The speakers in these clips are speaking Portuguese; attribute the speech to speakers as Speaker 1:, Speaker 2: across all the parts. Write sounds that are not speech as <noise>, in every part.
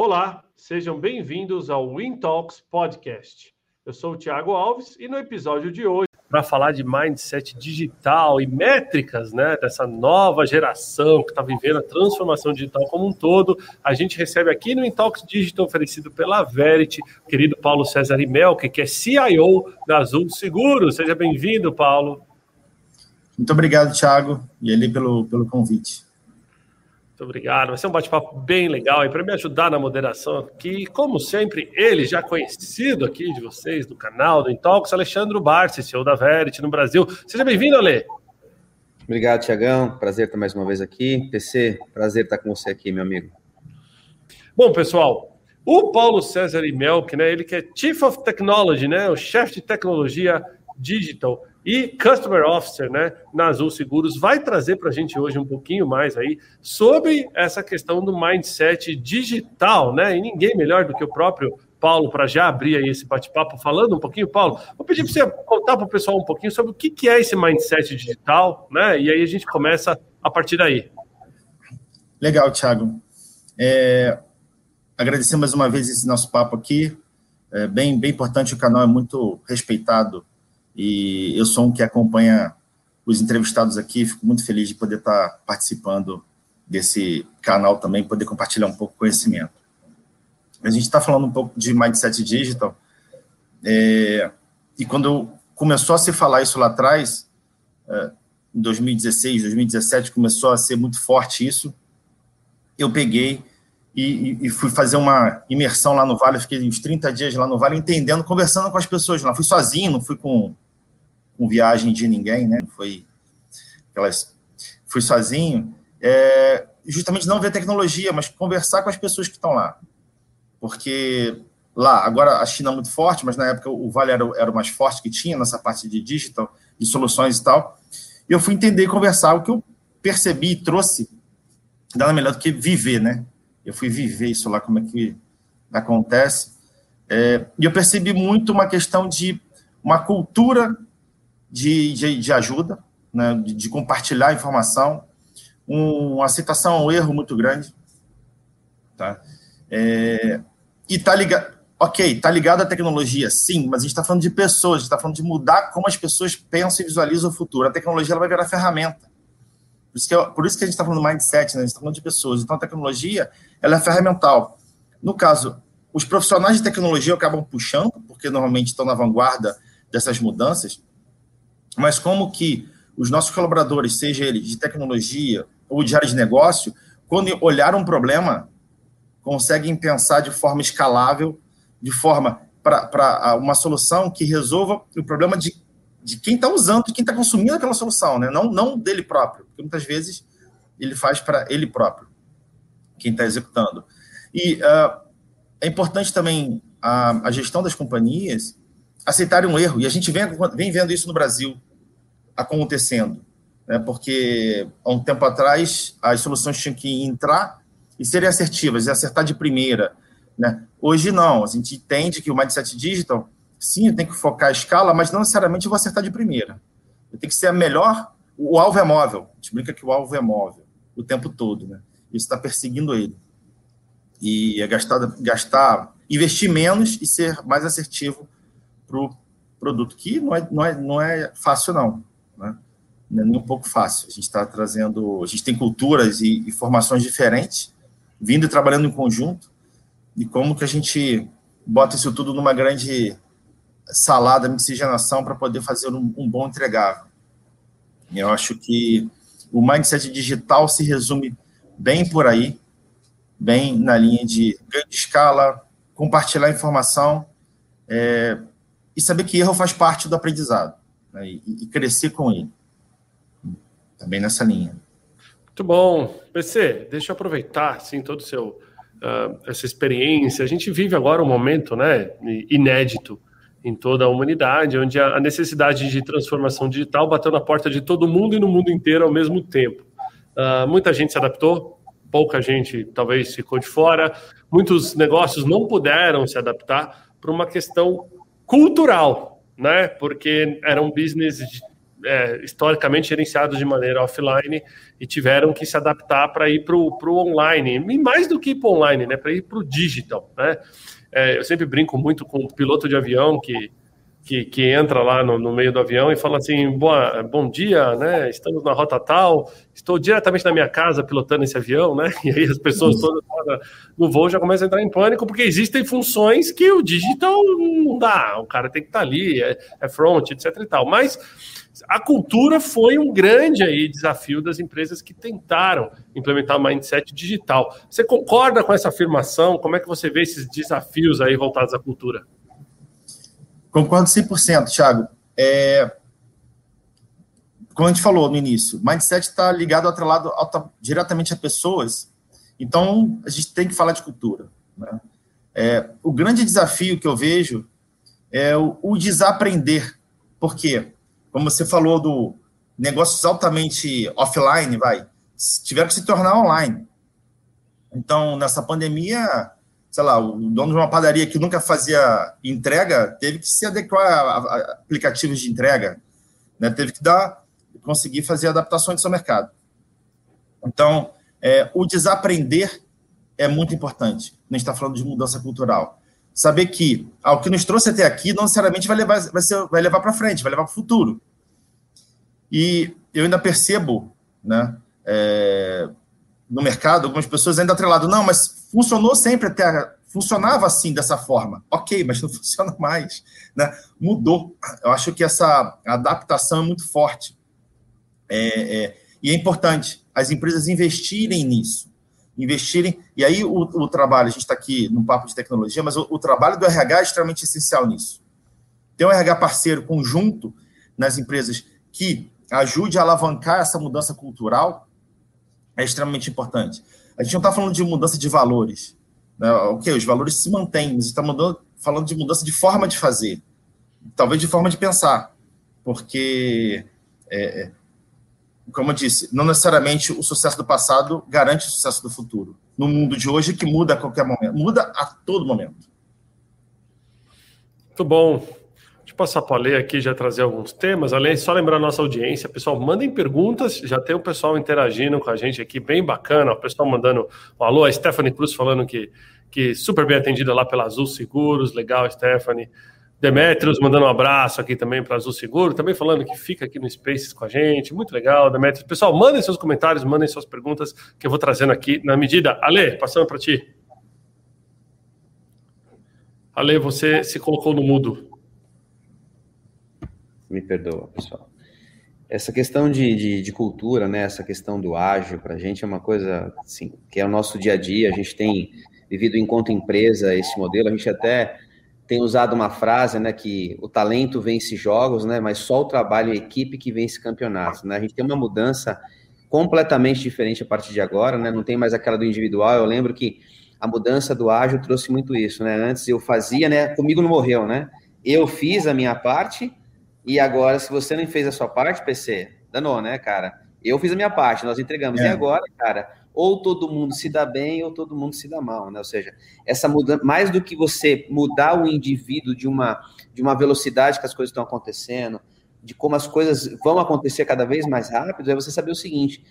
Speaker 1: Olá, sejam bem-vindos ao WinTalks Podcast. Eu sou o Thiago Alves e no episódio de hoje, para falar de mindset digital e métricas, né, dessa nova geração que está vivendo a transformação digital como um todo, a gente recebe aqui no WinTalks Digital oferecido pela Verity, o querido Paulo César Imelke, que é CIO da Azul Seguros. Seja bem-vindo, Paulo.
Speaker 2: Muito obrigado, Thiago, e ele pelo, pelo convite.
Speaker 1: Muito obrigado. Vai ser um bate-papo bem legal. E para me ajudar na moderação aqui, como sempre, ele já conhecido aqui de vocês, do canal, do Intox, Alexandre Barsi, CEO da Verity no Brasil. Seja bem-vindo, Ale.
Speaker 3: Obrigado, Tiagão. Prazer estar mais uma vez aqui. PC, prazer estar com você aqui, meu amigo.
Speaker 1: Bom, pessoal, o Paulo César Imelk, né? Ele que é Chief of Technology, né? O chefe de tecnologia digital e Customer Officer, né, na Azul Seguros, vai trazer para a gente hoje um pouquinho mais aí sobre essa questão do mindset digital, né? E ninguém melhor do que o próprio Paulo para já abrir aí esse bate-papo falando um pouquinho, Paulo. Vou pedir para você contar para o pessoal um pouquinho sobre o que, que é esse mindset digital, né? E aí a gente começa a partir daí.
Speaker 2: Legal, Thiago. É, agradecer mais uma vez esse nosso papo aqui. É bem, bem importante, o canal é muito respeitado e eu sou um que acompanha os entrevistados aqui, fico muito feliz de poder estar participando desse canal também, poder compartilhar um pouco conhecimento. A gente está falando um pouco de mindset digital, é, e quando começou a se falar isso lá atrás, é, em 2016, 2017, começou a ser muito forte isso, eu peguei e, e, fui fazer uma imersão lá no Vale, fiquei uns 30 dias lá no Vale, entendendo, conversando com as pessoas lá. Fui sozinho, não fui com com viagem de ninguém, né? Foi aquelas, fui sozinho, é, justamente não ver tecnologia, mas conversar com as pessoas que estão lá, porque lá agora a China é muito forte, mas na época o Vale era, era o mais forte que tinha nessa parte de digital, de soluções e tal. E eu fui entender e conversar o que eu percebi e trouxe nada melhor do que viver, né? Eu fui viver isso lá, como é que acontece. É, e eu percebi muito uma questão de uma cultura de, de, de ajuda, né, de, de, compartilhar informação, um, uma aceitação ao erro muito grande. Tá? É, e está ligado, ok, está ligado à tecnologia, sim, mas a gente está falando de pessoas, a gente está falando de mudar como as pessoas pensam e visualizam o futuro. A tecnologia ela vai virar ferramenta. Por isso que, por isso que a gente está falando de mindset, né? a gente está falando de pessoas. Então, a tecnologia ela é ferramental. No caso, os profissionais de tecnologia acabam puxando, porque normalmente estão na vanguarda dessas mudanças, mas como que os nossos colaboradores, seja eles de tecnologia ou de área de negócio, quando olhar um problema, conseguem pensar de forma escalável, de forma para uma solução que resolva o problema de, de quem está usando, de quem está consumindo aquela solução, né? não, não dele próprio, porque muitas vezes ele faz para ele próprio, quem está executando. E uh, é importante também a, a, gestão das companhias aceitarem um erro, e a gente vem, vem vendo isso no Brasil acontecendo, né? porque há um tempo atrás as soluções tinham que entrar e serem assertivas, e acertar de primeira. Né? Hoje não, a gente entende que o mindset digital, sim, tem que focar a escala, mas não necessariamente eu vou acertar de primeira. Eu tenho que ser a melhor, o alvo é móvel, a gente brinca que o alvo é móvel o tempo todo, né? Isso está perseguindo ele. E é gastar, gastar, investir menos e ser mais assertivo para o produto, que não é, não, é, não é fácil, não? Não é nem um pouco fácil. A gente está trazendo, a gente tem culturas e, e, formações diferentes, vindo e trabalhando em conjunto, e como que a gente bota isso tudo numa grande salada, miscigenação, para poder fazer um, um bom entregável. Eu acho que o mindset digital se resume bem por aí, bem na linha de grande escala, compartilhar informação é, e saber que erro faz parte do aprendizado né, e, e, crescer com ele. Também nessa linha.
Speaker 1: Muito bom. PC, deixa eu aproveitar assim, todo seu, uh, essa experiência. A gente vive agora um momento né, inédito em toda a humanidade, onde a necessidade de transformação digital bateu na porta de todo mundo e no mundo inteiro ao mesmo tempo. Uh, muita gente se adaptou, pouca gente talvez ficou de fora, muitos negócios não puderam se adaptar para uma questão cultural, né? Porque era um business é, historicamente gerenciados de maneira offline e tiveram que se adaptar para ir para o online, e mais do que para o online, né, para ir para o digital. Né? É, eu sempre brinco muito com o piloto de avião que que, que entra lá no, no, meio do avião e fala assim: Boa, bom dia, né? Estamos na rota tal, estou diretamente na minha casa pilotando esse avião, né? <laughs> E aí as pessoas todas no voo já começam a entrar em pânico, porque existem funções que o digital não dá, o cara tem que estar tá ali, é, é front, etc e tal. Mas a cultura foi um grande aí desafio das empresas que tentaram implementar o mindset digital. Você concorda com essa afirmação? Como é que você vê esses desafios aí voltados à cultura?
Speaker 2: Concordo 100%, Thiago. É, como a gente falou no início, mindset está ligado, atrelado diretamente a pessoas, então a gente tem que falar de cultura. Né? É, o grande desafio que eu vejo é o, o desaprender. Por quê? Como você falou do negócios altamente offline, vai, tiveram que se tornar online. Então, nessa pandemia, sei lá, o dono de uma padaria que nunca fazia entrega teve que se adequar a, aplicativos de entrega, né? Teve que dar, conseguir fazer adaptações do seu mercado. Então, é, o desaprender é muito importante. A gente está falando de mudança cultural. Saber que ah, o que nos trouxe até aqui não necessariamente vai levar, vai ser, vai levar para frente, vai levar para o futuro. E eu ainda percebo, né, é, no mercado, algumas pessoas ainda atrelado, não, mas funcionou sempre até, funcionava assim, dessa forma. Ok, <laughs> mas não funciona mais, né? Mudou. Eu acho que essa adaptação é muito forte. É, é, e é importante as empresas investirem nisso. Investirem, e aí o, o trabalho, a gente está aqui no papo de tecnologia, mas o, o trabalho do RH é extremamente essencial nisso. Ter um RH parceiro conjunto nas empresas que ajude a alavancar essa mudança cultural é extremamente importante. A gente não está falando de mudança de valores. Né? Ok, os valores se mantêm, mas está falando de mudança de forma de fazer. Talvez de forma de pensar. Porque, é, é, como eu disse, não necessariamente o sucesso do passado garante o sucesso do futuro. No mundo de hoje, que muda a qualquer momento. Muda a todo momento.
Speaker 1: Muito bom passar para ler aqui, já trazer alguns temas. Além, só lembrar a nossa audiência, pessoal, mandem perguntas. Já tem o pessoal interagindo com a gente aqui, bem bacana. O pessoal mandando um alô, a Stephanie Cruz falando que, que super bem atendida lá pela Azul Seguros. Legal, Stephanie. Demetrios mandando um abraço aqui também para Azul Seguro, também falando que fica aqui no Spaces com a gente. Muito legal, Demetrios. Pessoal, mandem seus comentários, mandem suas perguntas que eu vou trazendo aqui na medida. Ale, passando para ti. Ale, você se colocou no mudo.
Speaker 3: Me perdoa, pessoal. Essa questão de, de, de cultura, né? Essa questão do ágil, para a gente é uma coisa assim, que é o nosso dia a dia. A gente tem vivido enquanto empresa esse modelo. A gente até tem usado uma frase, né, que o talento vence jogos, né, mas só o trabalho em equipe que vence campeonatos, né? A gente tem uma mudança completamente diferente a partir de agora, né? Não tem mais aquela do individual. Eu lembro que a mudança do ágil trouxe muito isso, né? Antes eu fazia, né? Comigo não morreu, né? Eu fiz a minha parte e agora, se você não fez a sua parte, PC, danou, né, cara? Eu fiz a minha parte, nós entregamos. É. E agora, cara, ou todo mundo se dá bem ou todo mundo se dá mal, né? Ou seja, essa mudança, mais do que você mudar o indivíduo de uma, de uma velocidade que as coisas estão acontecendo, de como as coisas vão acontecer cada vez mais rápido, é você saber o seguinte: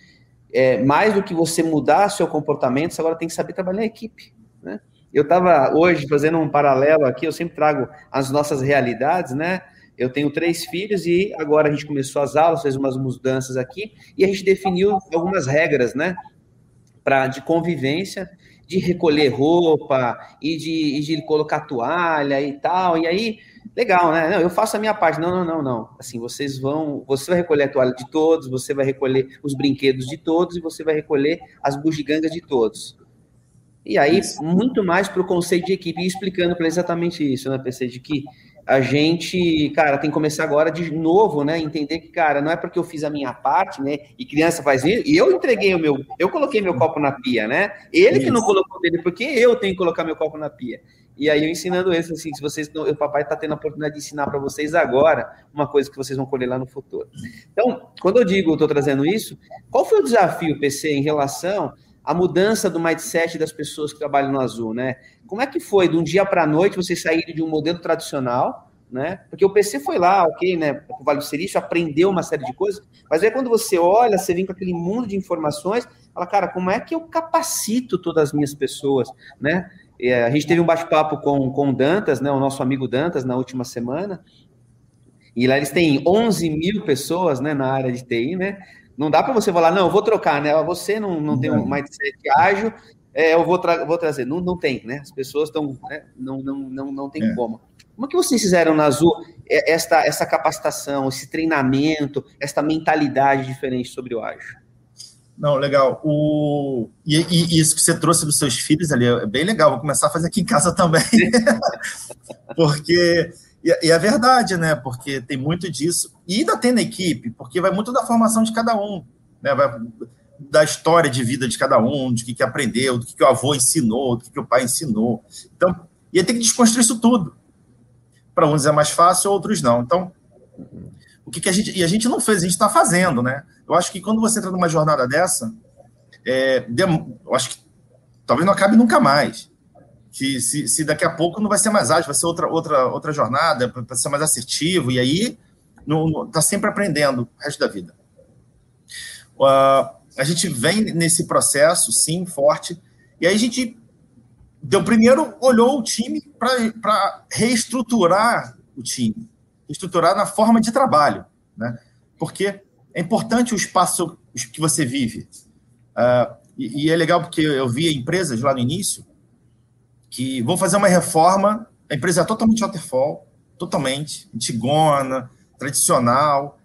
Speaker 3: é, mais do que você mudar seu comportamento, você agora tem que saber trabalhar em equipe, né? Eu estava hoje fazendo um paralelo aqui, eu sempre trago as nossas realidades, né? Eu tenho três filhos e agora a gente começou as aulas, fez umas mudanças aqui e a gente definiu algumas regras, né, para de convivência, de recolher roupa e de, e de colocar toalha e tal. E aí, legal, né? Não, eu faço a minha parte. Não, não, não, não. Assim, vocês vão, você vai recolher a toalha de todos, você vai recolher os brinquedos de todos e você vai recolher as bugigangas de todos. E aí, muito mais para o conceito de equipe, e explicando para exatamente isso, né, PC, de que a gente, cara, tem que começar agora de novo, né? Entender que, cara, não é porque eu fiz a minha parte, né? E criança faz isso, e eu entreguei o meu, eu coloquei meu copo na pia, né? Ele isso. que não colocou dele, porque eu tenho que colocar meu copo na pia. E aí eu ensinando isso, assim, se vocês, o papai está tendo a oportunidade de ensinar para vocês agora uma coisa que vocês vão colher lá no futuro. Então, quando eu digo, estou trazendo isso, qual foi o desafio, PC, em relação à mudança do mindset das pessoas que trabalham no Azul, né? Como é que foi, de um dia para a noite, vocês saírem de um modelo tradicional né? Porque o PC foi lá, ok, né? O Vale do Silício aprendeu uma série de coisas, mas aí quando você olha, você vem com aquele mundo de informações, fala, cara, como é que eu capacito todas as minhas pessoas, né? É, a gente teve um bate-papo com, com o Dantas, né? O nosso amigo Dantas, na última semana, e lá eles têm 11 mil pessoas, né? Na área de TI, né? Não dá para você falar, não, eu vou trocar, né? Você não, não tem um mindset ágil, é, eu vou, tra vou trazer. Não, não tem, né? As pessoas estão. Né? Não, não, não, não tem é. como. Como é que vocês fizeram na Azul é, esta, essa capacitação, esse treinamento, esta mentalidade diferente sobre o ágil?
Speaker 2: Não, legal. O... E, e, isso que você trouxe dos seus filhos ali é bem legal. Vou começar a fazer aqui em casa também. <laughs> porque. E, e é verdade, né? Porque tem muito disso. E ainda tem na equipe, porque vai muito da formação de cada um. Né? Vai da história de vida de cada um, de que, que aprendeu, do que, que o avô ensinou, do que, que o pai ensinou. Então, e aí tem que desconstruir isso tudo. Para uns é mais fácil, outros não. Então, o que, que a gente. E a gente não fez, a gente está fazendo, né? Eu acho que quando você entra numa jornada dessa, é, eu acho que talvez não acabe nunca mais. Que se, se daqui a pouco não vai ser mais ágil, vai ser outra, outra, outra jornada, para ser mais assertivo, e aí está sempre aprendendo o resto da vida. Uh, a gente vem nesse processo, sim, forte, e aí a gente deu primeiro olhou o time para reestruturar o time, estruturar na forma de trabalho, né? Porque é importante o espaço que você vive. Uh, e, e, é legal porque eu via empresas lá no início que vão fazer uma reforma, a empresa é totalmente waterfall, totalmente, antigona, tradicional.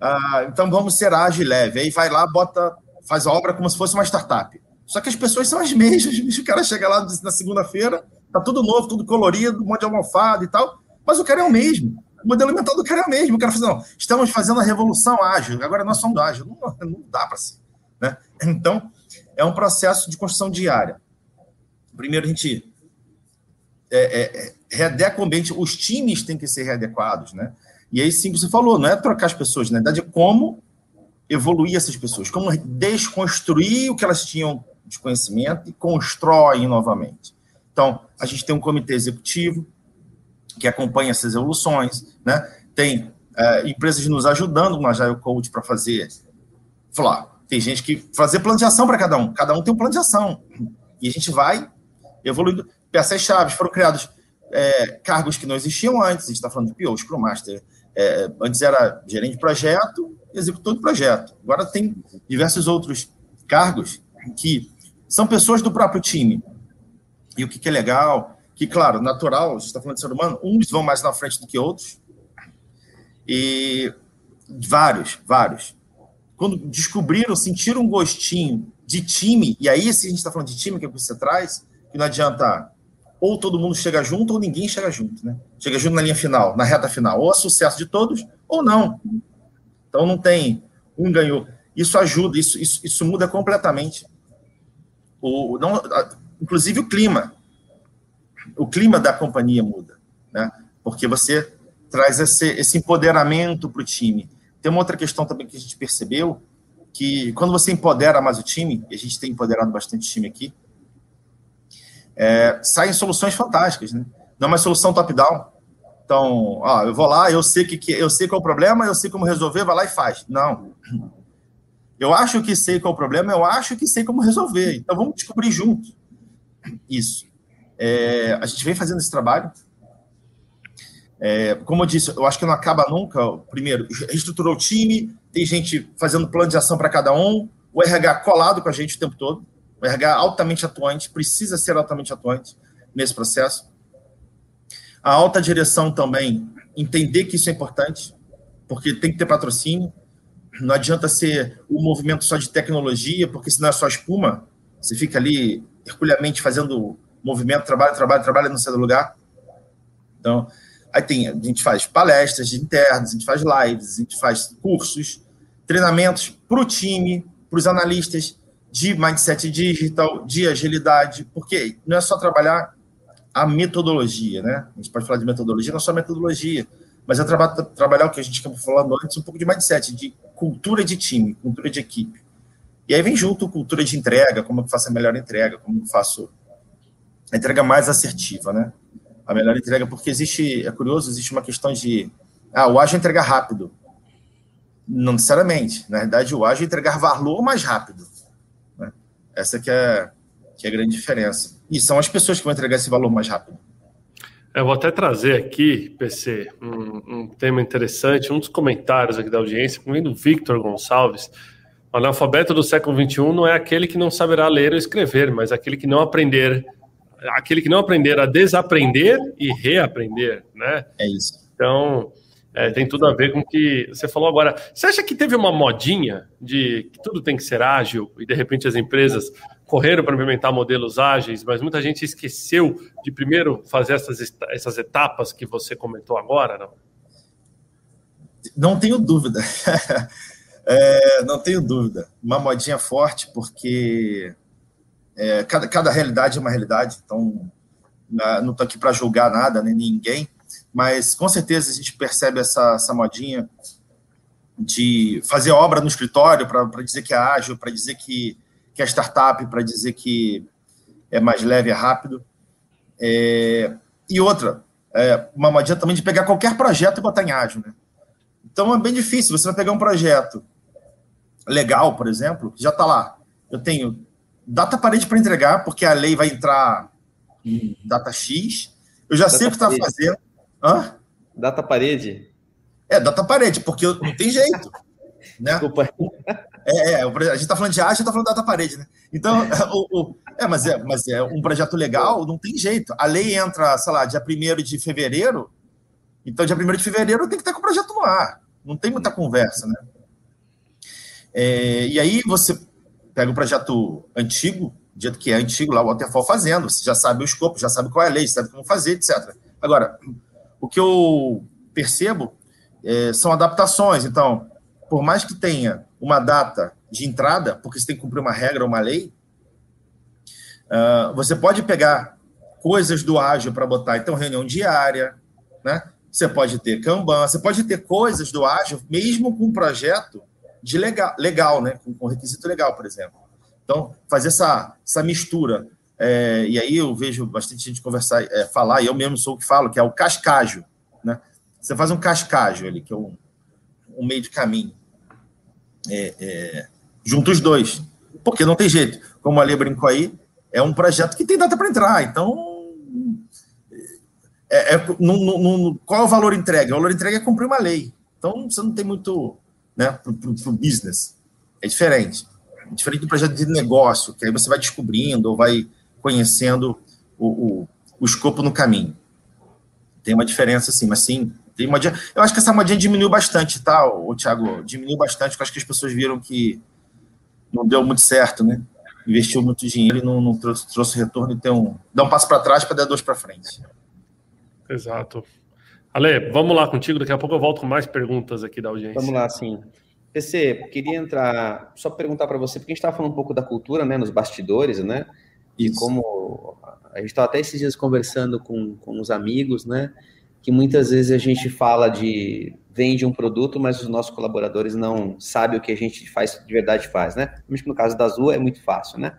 Speaker 2: Uh, então vamos ser ágil e leve. Aí vai lá, bota faz a obra como se fosse uma startup. Só que as pessoas são as <laughs> mesmas. O cara chega lá na segunda-feira, tá tudo novo, tudo colorido, um monte de almofada e tal, mas o cara é o mesmo. O modelo mental do cara é o mesmo. O cara fala, não, estamos fazendo a revolução ágil, agora nós somos ágil. Não, <laughs> não dá para ser. Né? Então, é um processo de construção diária. Primeiro, a gente é, é, é o ambiente, os times têm que ser readequados, né? E aí sim, você falou, não é trocar as pessoas, na verdade, é como evoluir essas pessoas, como desconstruir o que elas tinham de conhecimento e constroem novamente. Então, a gente tem um comitê executivo que acompanha essas evoluções, né? tem é, empresas nos ajudando no Agile Coach para fazer, falar, tem gente que fazer plano de ação para cada um, cada um tem um plano de ação, e a gente vai evoluindo. Peças-chave foram criados é, cargos que não existiam antes, a gente está falando de PO, Scrum Master, é, antes era gerente de projeto, executor de projeto. Agora tem diversos outros cargos que são pessoas do próprio time. E o que, que é legal, que, claro, natural, a gente está falando de ser humano, uns vão mais na frente do que outros. E vários, vários. Quando descobriram, sentiram um gostinho de time, e aí, se a gente está falando de time, que é o que você traz, que não adianta ou todo mundo chega junto ou ninguém chega junto, né? Chega junto na linha final, na reta final, ou é sucesso de todos ou não. Então não tem um ganhou. Isso ajuda, isso, isso, isso muda completamente. O, não, inclusive o clima. O clima da companhia muda, né? Porque você traz esse, esse empoderamento para o time. Tem uma outra questão também que a gente percebeu, que quando você empodera mais o time, e a gente tem empoderado bastante time aqui, é, saem soluções fantásticas, né? Não é uma solução top-down, então, ó, eu vou lá, eu sei que, que eu sei qual é o problema, eu sei como resolver, vai lá e faz. Não. Eu acho que sei qual é o problema, eu acho que sei como resolver. Então vamos descobrir junto isso. É, a gente vem fazendo esse trabalho. É, como eu disse, eu acho que não acaba nunca. Primeiro, reestruturou o time, tem gente fazendo plano de ação para cada um, o RH colado com a gente o tempo todo. O RH altamente atuante, precisa ser altamente atuante nesse processo. A alta direção também entender que isso é importante, porque tem que ter patrocínio. Não adianta ser um movimento só de tecnologia, porque senão é só espuma. Você fica ali herculeamente fazendo movimento, trabalho, trabalho, trabalho, não sai do lugar. Então, aí tem, a gente faz palestras internas, a gente faz lives, a gente faz cursos, treinamentos para o time, para os analistas de mindset digital, de agilidade, porque não é só trabalhar a metodologia, né? A gente pode falar de metodologia, não só metodologia, mas é tra trabalhar o que a gente acabou falando antes, um pouco de mindset, de cultura de time, cultura de equipe. E aí vem junto cultura de entrega, como eu faço a melhor entrega, como eu faço a entrega mais assertiva, né? a melhor entrega, porque existe, é curioso, existe uma questão de, ah, o ágil é entregar rápido. Não necessariamente. Na verdade, o ágil é entregar valor mais rápido. Essa que é, que é a grande diferença. E são as pessoas que vão entregar esse valor mais rápido.
Speaker 1: Eu vou até trazer aqui, PC, um, um tema interessante, um dos comentários aqui da audiência, vem do Victor Gonçalves. O analfabeto do século XXI não é aquele que não saberá ler ou escrever, mas aquele que não aprender aquele que não aprender a desaprender e reaprender, né?
Speaker 2: É isso.
Speaker 1: Então, é, tem tudo a ver com o que você falou agora. Você acha que teve uma modinha de que tudo tem que ser ágil e de repente as empresas correram para implementar modelos ágeis, mas muita gente esqueceu de primeiro fazer essas, essas etapas que você comentou agora, não?
Speaker 2: Não tenho dúvida. <laughs> é, não tenho dúvida. Uma modinha forte, porque é, cada, cada realidade é uma realidade, então não estou aqui para julgar nada, nem ninguém, mas com certeza a gente percebe essa, essa modinha de fazer obra no escritório para dizer que é ágil, para dizer que, que é startup, para dizer que é mais leve, é rápido. É, e outra, é, uma modinha também de pegar qualquer projeto e botar em ágil. Né? Então é bem difícil. Você vai pegar um projeto legal, por exemplo, que já está lá. Eu tenho data parede para entregar, porque a lei vai entrar em data X. Eu já data sei o que está fazendo.
Speaker 3: Hã? Data parede?
Speaker 2: É, data parede, porque não tem jeito. <laughs> né? Desculpa. É, é, a gente está falando de arte, está falando de data parede, né? Então, <laughs> o, o, é, mas é, mas é um projeto legal, não tem jeito. A lei entra, sei lá, dia 1 de fevereiro, então dia 1 de fevereiro tem que estar com o projeto no ar. Não tem muita conversa, né? É, e aí você pega um projeto antigo, dito que é antigo, lá o Waterfall fazendo, você já sabe o escopo, já sabe qual é a lei, sabe como fazer, etc. Agora, o que eu percebo é, são adaptações. Então, por mais que tenha uma data de entrada, porque você tem que cumprir uma regra, uma lei, uh, você pode pegar coisas do ágil para botar, então, reunião diária, né? Você pode ter Kanban, você pode ter coisas do ágil, mesmo com um projeto de legal, legal né? Com, com requisito legal, por exemplo. Então, fazer essa, essa mistura. É, e aí eu vejo bastante gente conversar, é, falar, e eu mesmo sou o que falo, que é o cascajo. Né? Você faz um cascajo ali, que é um, um meio de caminho. É, é, junto os dois. Porque não tem jeito. Como a Lê brincou aí, é um projeto que tem data para entrar. Então, é, é, no, no, no, qual é o valor entregue? O valor entregue é cumprir uma lei. Então, você não tem muito né, para o business. É diferente. É diferente do projeto de negócio, que aí você vai descobrindo ou vai conhecendo o, o, o escopo no caminho. Tem uma diferença, sim, mas sim, tem uma Eu acho que essa modinha diminuiu bastante, tá, o Thiago? Diminuiu bastante, porque acho que as pessoas viram que não deu muito certo, né? Investiu muito dinheiro e não, não trouxe, trouxe, retorno, então dá um passo para trás para dar dois para frente.
Speaker 1: Exato. Ale, vamos lá contigo, daqui a pouco eu volto com mais perguntas aqui da audiência.
Speaker 3: Vamos lá, sim. PC, queria entrar, só perguntar para você, porque a gente estava falando um pouco da cultura, né, nos bastidores, né, e como a gente estava até esses dias conversando com, com os amigos, né, que muitas vezes a gente fala de vende um produto, mas os nossos colaboradores não sabem o que a gente faz de verdade faz, né? No caso da Azul é muito fácil, né?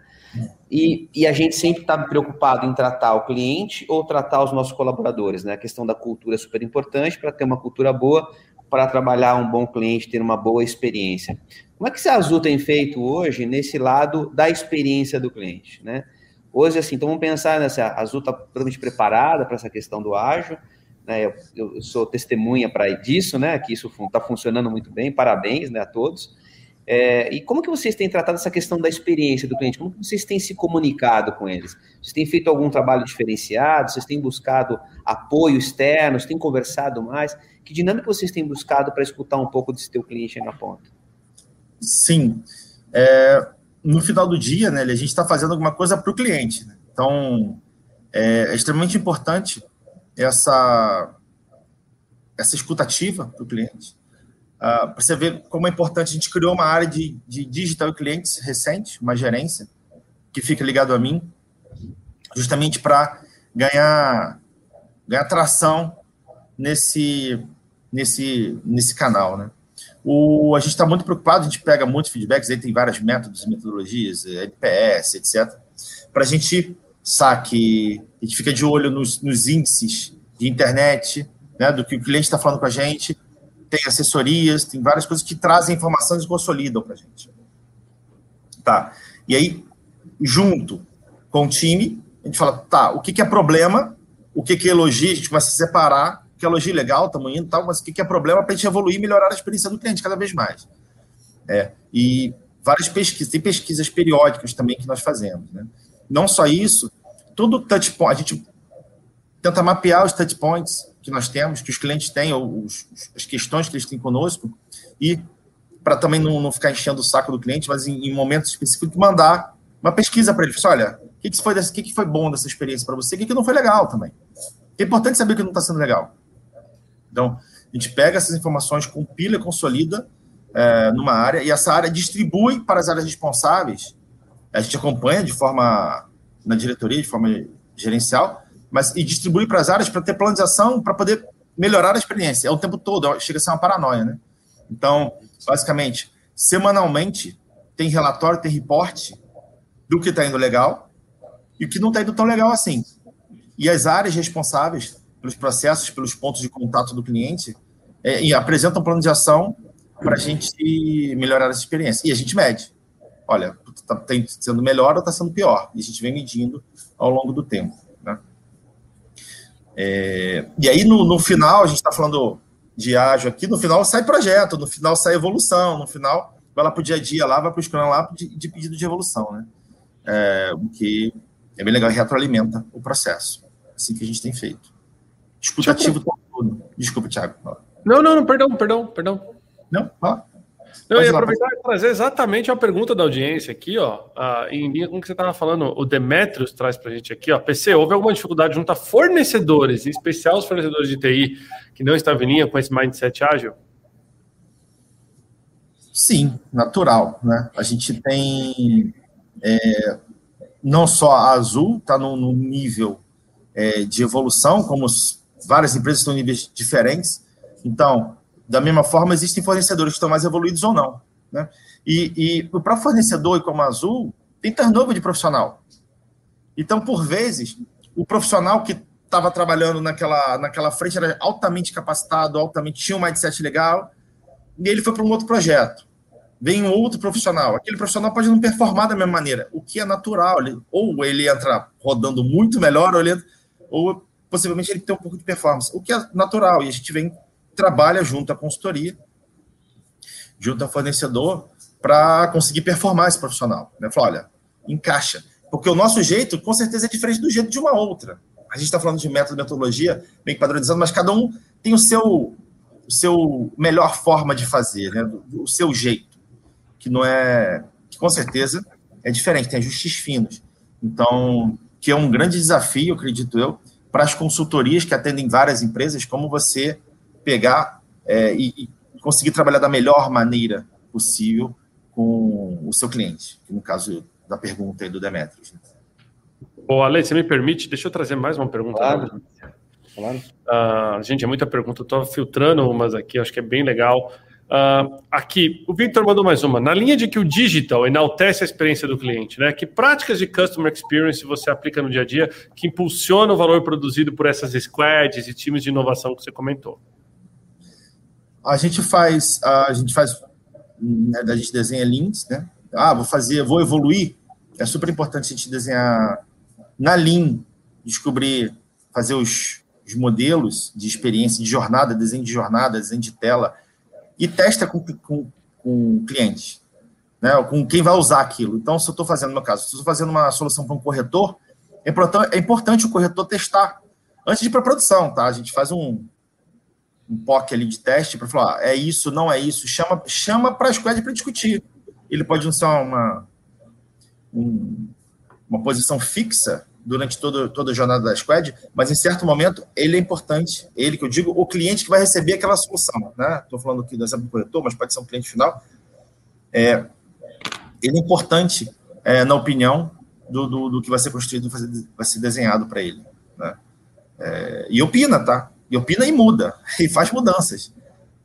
Speaker 3: E, e a gente sempre está preocupado em tratar o cliente ou tratar os nossos colaboradores, né? A questão da cultura é super importante para ter uma cultura boa, para trabalhar um bom cliente, ter uma boa experiência. Como é que a Azul tem feito hoje nesse lado da experiência do cliente, né? Hoje, assim, então vamos pensar nessa, a Azul está totalmente preparada para essa questão do ágil, né? Eu, eu sou testemunha para disso, né? Que isso está funcionando muito bem, parabéns, né, a todos. É, e como que vocês têm tratado essa questão da experiência do cliente? Como que vocês têm se comunicado com eles? Vocês têm feito algum trabalho diferenciado? Vocês têm buscado apoio externo? Vocês têm conversado mais? Que dinâmica vocês têm buscado para escutar um pouco desse teu cliente aí na ponta?
Speaker 2: Sim. É, no final do dia, né, a gente está fazendo alguma coisa para o cliente. Né? Então, é, é extremamente importante essa, essa escutativa para o cliente Uh, ah, para você ver como é importante, a gente criou uma área de, de digital e clientes recente, uma gerência, que fica ligado a mim, justamente para ganhar, ganhar tração nesse, nesse, nesse canal. Né? O, a gente está muito preocupado, a gente pega muitos feedbacks, aí tem vários métodos, metodologias, NPS, etc., para a gente saque a gente fica de olho nos, nos índices de internet, né, do que o cliente está falando com a gente, tem assessorias, tem várias coisas que trazem informações e consolidam para a gente. Tá. E aí, junto com o time, a gente fala, tá, o que, que é problema, o que, que é elogio, a gente começa a separar, que é elogio legal, estamos indo tal, mas o que, que é problema para a gente evoluir e melhorar a experiência do cliente cada vez mais. É, e várias pesquisas, tem pesquisas periódicas também que nós fazemos. Né? Não só isso, todo touch point, a gente tenta mapear os touch points que nós temos, que os clientes têm, ou os, as questões que eles têm conosco, e para também não, não, ficar enchendo o saco do cliente, mas em, em momentos específicos, mandar uma pesquisa para ele. Assim, olha, o que, que, foi desse, que, que foi bom dessa experiência para você, o que, que não foi legal também. É importante saber o que não está sendo legal. Então, a gente pega essas informações, compila e consolida é, numa área, e essa área distribui para as áreas responsáveis. A gente acompanha de forma, na diretoria, de forma gerencial, mas e distribui para as áreas para ter planização, para poder melhorar a experiência. É o tempo todo, chega a ser uma paranoia, né? Então, basicamente, semanalmente, tem relatório, tem reporte do que está indo legal e o que não está indo tão legal assim. E as áreas responsáveis pelos processos, pelos pontos de contato do cliente, é, e apresentam plano de ação para a gente melhorar essa experiência. E a gente mede. Olha, está sendo melhor ou está sendo pior? E a gente vem medindo ao longo do tempo. Né? É, e aí, no, no final, a gente está falando de ágil aqui, no final sai projeto, no final sai evolução, no final vai lá para o dia a dia, lá vai para o Scrum lá de, de, pedido de evolução, né? É, o que é bem legal, retroalimenta o processo. Assim que a gente tem feito. Disputativo todo. Desculpa, Thiago.
Speaker 1: Não, não, não, perdão, perdão, perdão.
Speaker 2: Não, fala.
Speaker 1: Eu ia aproveitar e trazer exatamente a pergunta da audiência aqui, ó, em linha com o que você estava falando. O Demetrios traz para a gente aqui, ó. PC, houve alguma dificuldade junto a fornecedores, em especial os fornecedores de TI, que não estavam em linha com esse mindset ágil?
Speaker 2: Sim, natural, né? A gente tem é, não só a Azul está no, no, nível é, de evolução, como várias empresas estão em níveis diferentes. Então, da mesma forma, existem fornecedores que estão mais evoluídos ou não. Né? E, e para fornecedor e como a Azul, tem turnover de profissional. Então, por vezes, o profissional que estava trabalhando naquela, naquela frente era altamente capacitado, altamente tinha um mindset legal, e ele foi para um outro projeto. Vem um outro profissional. Aquele profissional pode não performar da mesma maneira, o que é natural. Ele, ou ele entra rodando muito melhor, ou, ele, ou possivelmente ele tem um pouco de performance, o que é natural. E a gente vem trabalha junto à consultoria, junto ao fornecedor, para conseguir performar esse profissional. Né? Fala, olha, encaixa. Porque o nosso jeito, com certeza, é diferente do jeito de uma outra. A gente está falando de método, metodologia, bem padronizado, mas cada um tem o seu, o seu melhor forma de fazer, né? o seu jeito, que não é, que com certeza é diferente, tem ajustes finos. Então, que é um grande desafio, acredito eu, para as consultorias que atendem várias empresas, como você pegar é, e, e, conseguir trabalhar da melhor maneira possível com o seu cliente, que no caso da pergunta aí do Demetrius. Né?
Speaker 1: Ô, Ale, você me permite? Deixa eu trazer mais uma pergunta. Claro. claro. Uh, gente, é muita pergunta. Estou filtrando umas aqui, acho que é bem legal. Uh, aqui, o Victor mandou mais uma. Na linha de que o digital enaltece a experiência do cliente, né? Que práticas de customer experience você aplica no dia a dia que impulsiona o valor produzido por essas squads e times de inovação que você comentou?
Speaker 2: a gente faz, a gente faz, né, a gente desenha links, né? Ah, vou fazer, vou evoluir. É super importante a gente desenhar na Lean, descobrir, fazer os, os modelos de experiência, de jornada, desenho de jornada, desenho de tela, e testa com, com, com clientes, né? com quem vai usar aquilo. Então, se eu estou fazendo, no meu caso, se eu estou fazendo uma solução para um corretor, é importante, é importante o corretor testar antes de ir para a produção, tá? A gente faz um, um POC ali de teste para falar, ah, é isso, não é isso, chama, chama para a squad para discutir. Ele pode não ser uma, um, uma posição fixa durante todo, toda a jornada da squad, mas em certo momento ele é importante, ele que eu digo, o cliente que vai receber aquela solução. Estou né? falando aqui do exemplo do corretor, mas pode ser um cliente final. É, ele é importante é, na opinião do, do, do, que vai ser construído, vai ser desenhado para ele. Né? É, e opina, tá? E opina e muda, <laughs> e faz mudanças.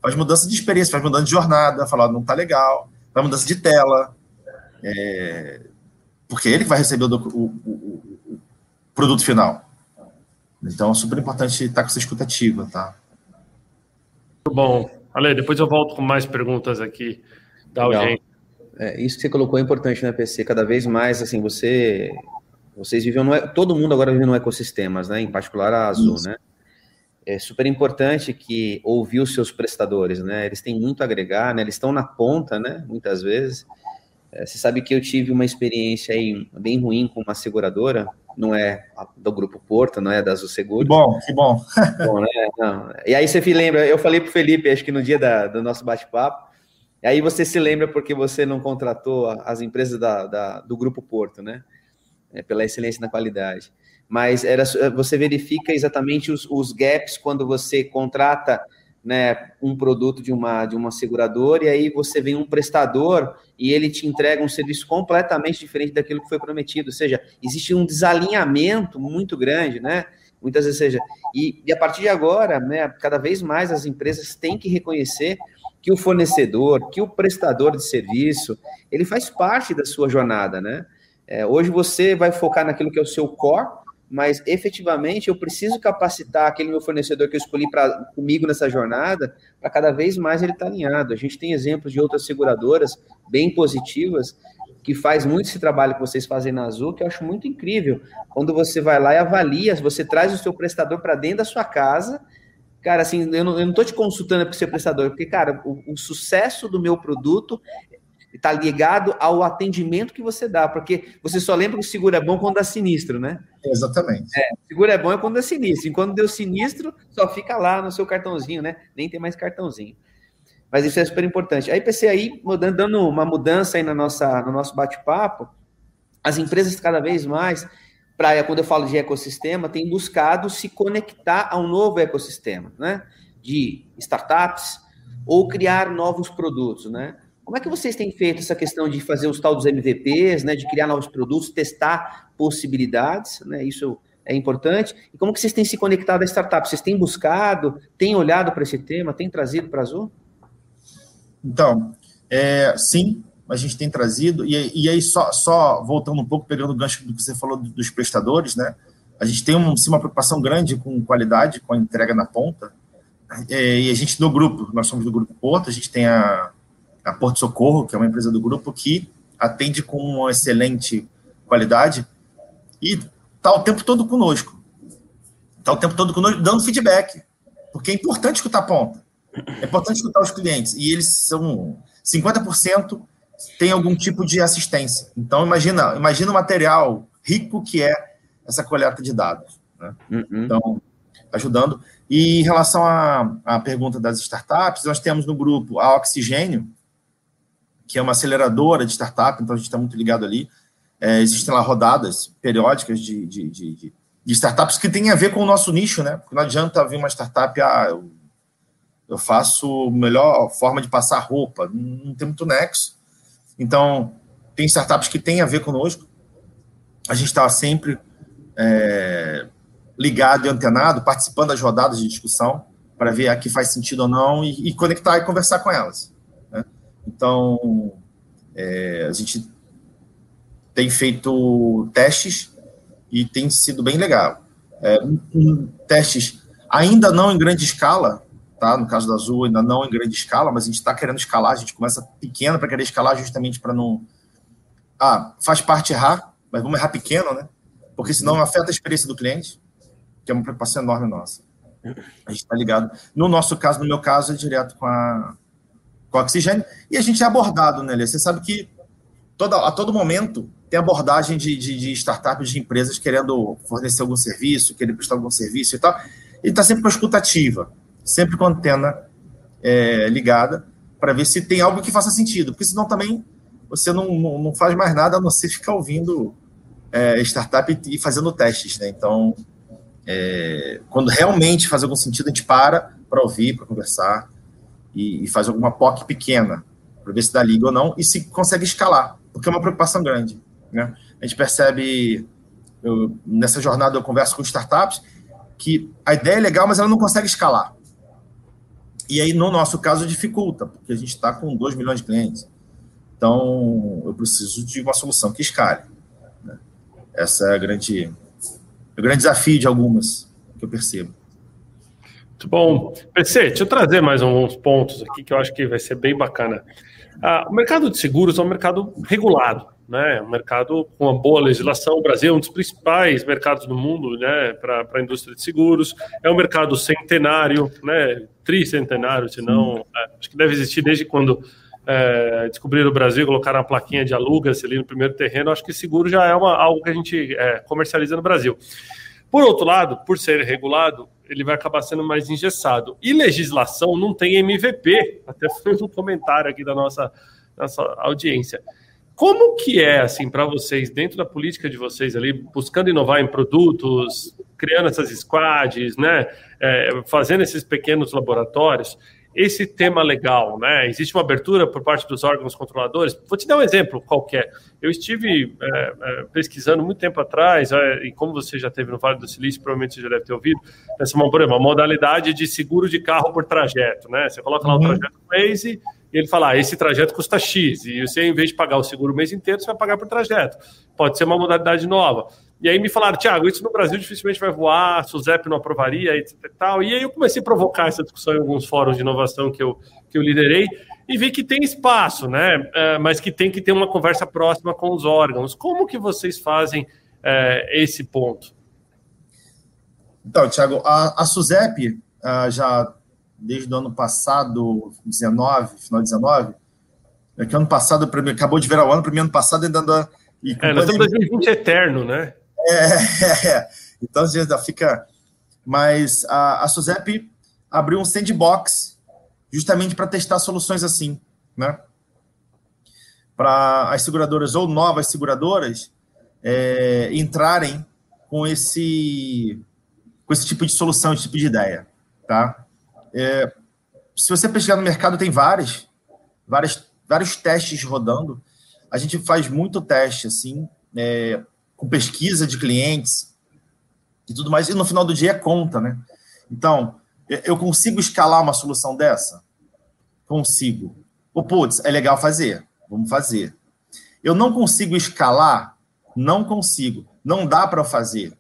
Speaker 2: Faz mudança de experiência, faz mudança de jornada, falar não tá legal, faz mudança de tela. É, porque ele vai receber o, o, produto final. Então, é super importante estar com essa escutativa, tá?
Speaker 1: Muito bom. Ale, depois eu volto com mais perguntas aqui da audiência.
Speaker 3: É, isso que você colocou é importante, né, PC? Cada vez mais, assim, você, vocês vivem, no, todo mundo agora vive no ecossistemas, né? Em particular a Azul, isso. né? É super importante que ouvir os seus prestadores, né? Eles têm muito a agregar, né? Eles estão na ponta, né? Muitas vezes. É, você sabe que eu tive uma experiência aí bem ruim com uma seguradora, não é do Grupo Porto, não é da Azul Seguros.
Speaker 2: Que bom, que bom.
Speaker 3: bom né? E aí você me lembra, eu falei para o Felipe, acho que no dia da, do nosso bate-papo, e aí você se lembra porque você não contratou as empresas da, da do Grupo Porto, né? É, pela excelência na qualidade. Mas era, você verifica exatamente os, os gaps quando você contrata né, um produto de uma, de uma seguradora, e aí você vem um prestador e ele te entrega um serviço completamente diferente daquilo que foi prometido. Ou seja, existe um desalinhamento muito grande, né? Muitas vezes, seja, e, e a partir de agora, né, cada vez mais as empresas têm que reconhecer que o fornecedor, que o prestador de serviço, ele faz parte da sua jornada, né? É, hoje você vai focar naquilo que é o seu core, mas efetivamente eu preciso capacitar aquele meu fornecedor que eu escolhi para comigo nessa jornada, para cada vez mais ele estar tá alinhado. A gente tem exemplos de outras seguradoras bem positivas que faz muito esse trabalho que vocês fazem na Azul, que eu acho muito incrível. Quando você vai lá e avalia, você traz o seu prestador para dentro da sua casa, cara, assim, eu não, estou te consultando para ser prestador, porque, cara, o, o, sucesso do meu produto está ligado ao atendimento que você dá, porque você só lembra que o seguro é bom quando dá sinistro, né?
Speaker 2: Exatamente.
Speaker 3: É, seguro é bom é quando é sinistro, e quando deu sinistro, só fica lá no seu cartãozinho, né? Nem tem mais cartãozinho. Mas isso é super importante. Aí, PC, aí, mudando, dando uma mudança aí na nossa, no nosso bate-papo, as empresas cada vez mais, pra, quando eu falo de ecossistema, têm buscado se conectar a um novo ecossistema, né? De startups ou criar novos produtos, né? Como é que vocês têm feito essa questão de fazer os tal dos MVPs, né, de criar novos produtos, testar possibilidades, né, isso é importante. E como que vocês têm se conectado a startups? Vocês têm buscado, têm olhado para esse tema, têm trazido para a Azul?
Speaker 2: Então, é, sim, a gente tem trazido, e, e aí só, só, voltando um pouco, pegando o gancho do que você falou dos prestadores, né, a gente tem um, sim, uma preocupação grande com qualidade, com a entrega na ponta, é, e a gente no grupo, nós somos do Grupo Porto, a gente tem a a Porto Socorro, que é uma empresa do grupo que atende com uma excelente qualidade e está o tempo todo conosco. Está o tempo todo conosco dando feedback. Porque é importante escutar a ponta. É importante escutar os clientes. E eles são 50% tem algum tipo de assistência. Então, imagina, imagina o material rico que é essa coleta de dados. Né? Uhum. Então, ajudando. E em relação à, à pergunta das startups, nós temos no grupo a Oxigênio, que é uma aceleradora de startup, então a gente está muito ligado ali. É, existem lá rodadas periódicas de, de, de, de, startups que tem a ver com o nosso nicho, né? Porque não adianta vir uma startup, ah, eu, eu faço melhor forma de passar roupa, não tem muito nexo. Então, tem startups que têm a ver conosco. A gente está sempre é, ligado e antenado, participando das rodadas de discussão, para ver a que faz sentido ou não e, e conectar e conversar com elas. Então, é, a gente tem feito testes e tem sido bem legal. É, testes ainda não em grande escala, tá? No caso da Azul, ainda não em grande escala, mas a gente está querendo escalar, a gente começa pequeno para querer escalar justamente para não. Ah, faz parte errar, mas vamos errar pequeno, né? Porque senão afeta a experiência do cliente, que é uma preocupação enorme nossa. A gente está ligado. No nosso caso, no meu caso, é direto com a, com oxigênio, e a gente é abordado, né, Lê? Você sabe que toda, a todo momento tem abordagem de, de, de startups, de empresas querendo fornecer algum serviço, querendo prestar algum serviço e tal. Ele está sempre com a escutativa, sempre com a antena é, ligada, para ver se tem algo que faça sentido, porque senão também você não, não, faz mais nada a não ser ficar ouvindo é, startup e, e fazendo testes, né? Então, é, quando realmente faz algum sentido, a gente para para ouvir, para conversar e, e faz alguma POC pequena para ver se dá liga ou não e se consegue escalar, porque é uma preocupação grande. Né? A gente percebe, eu, nessa jornada eu converso com startups, que a ideia é legal, mas ela não consegue escalar. E aí, no nosso caso, dificulta, porque a gente está com 2 milhões de clientes. Então, eu preciso de uma solução que escale. Né? Essa é a grande, o grande desafio de algumas que que eu percebo.
Speaker 1: Muito bom. PC, deixa eu trazer mais alguns pontos aqui que eu acho que vai ser bem bacana. Ah, o mercado de seguros é um mercado regulado, né? Um mercado com uma boa legislação. O Brasil é um dos principais mercados do mundo, né? Para a indústria de seguros. É um mercado centenário, né? Tricentenário, se não. É, acho que deve existir desde quando é, descobriram o Brasil colocaram a plaquinha de alugas ali no primeiro terreno. Acho que seguro já é uma, algo que a gente é, comercializa no Brasil. Por outro lado, por ser regulado, ele vai acabar sendo mais engessado. E legislação não tem MVP, até foi um comentário aqui da nossa, nossa audiência. Como que é, assim, para vocês, dentro da política de vocês ali, buscando inovar em produtos, criando essas squads, né, é, fazendo esses pequenos laboratórios, esse tema legal, né? Existe uma abertura por parte dos órgãos controladores. Vou te dar um exemplo qualquer. Eu estive é, é, pesquisando muito tempo atrás, é, e como você já teve no Vale do Silício, provavelmente você já deve ter ouvido, essa é uma, uma modalidade de seguro de carro por trajeto, né? Você coloca lá o uhum. trajeto Waze e ele fala, ah, esse trajeto custa X, e você, em vez de pagar o seguro o mês inteiro, você vai pagar por trajeto. Pode ser uma modalidade nova. E aí me falaram, Tiago, isso no Brasil dificilmente vai voar, a SUSEP não aprovaria, etc e tal. E aí eu comecei a provocar essa discussão em alguns fóruns de inovação que eu, que eu liderei e vi que tem espaço, né? É, mas que tem que ter uma conversa próxima com os órgãos. Como que vocês fazem é, esse ponto?
Speaker 2: Então, Tiago, a, a SUSEP uh, já desde o ano passado, 19, final de 19, é que ano passado, acabou de virar o ano, para mim ano passado ainda anda...
Speaker 1: E é, nós estamos 2020 eterno, né?
Speaker 2: É, é, <laughs> é. então às vezes fica... Mas a, a SUSEP abriu um sandbox justamente para testar soluções assim, né? Para as seguradoras ou novas seguradoras é, entrarem com esse, com esse tipo de solução, esse tipo de ideia, tá? É, se você pesquisar no mercado, tem vários, vários, vários testes rodando. A gente faz muito teste, assim, é, com pesquisa de clientes e tudo mais, e no final do dia é conta, né? Então, eu consigo escalar uma solução dessa? Consigo. O putz, é legal fazer, vamos fazer. Eu não consigo escalar? Não consigo. Não dá para fazer,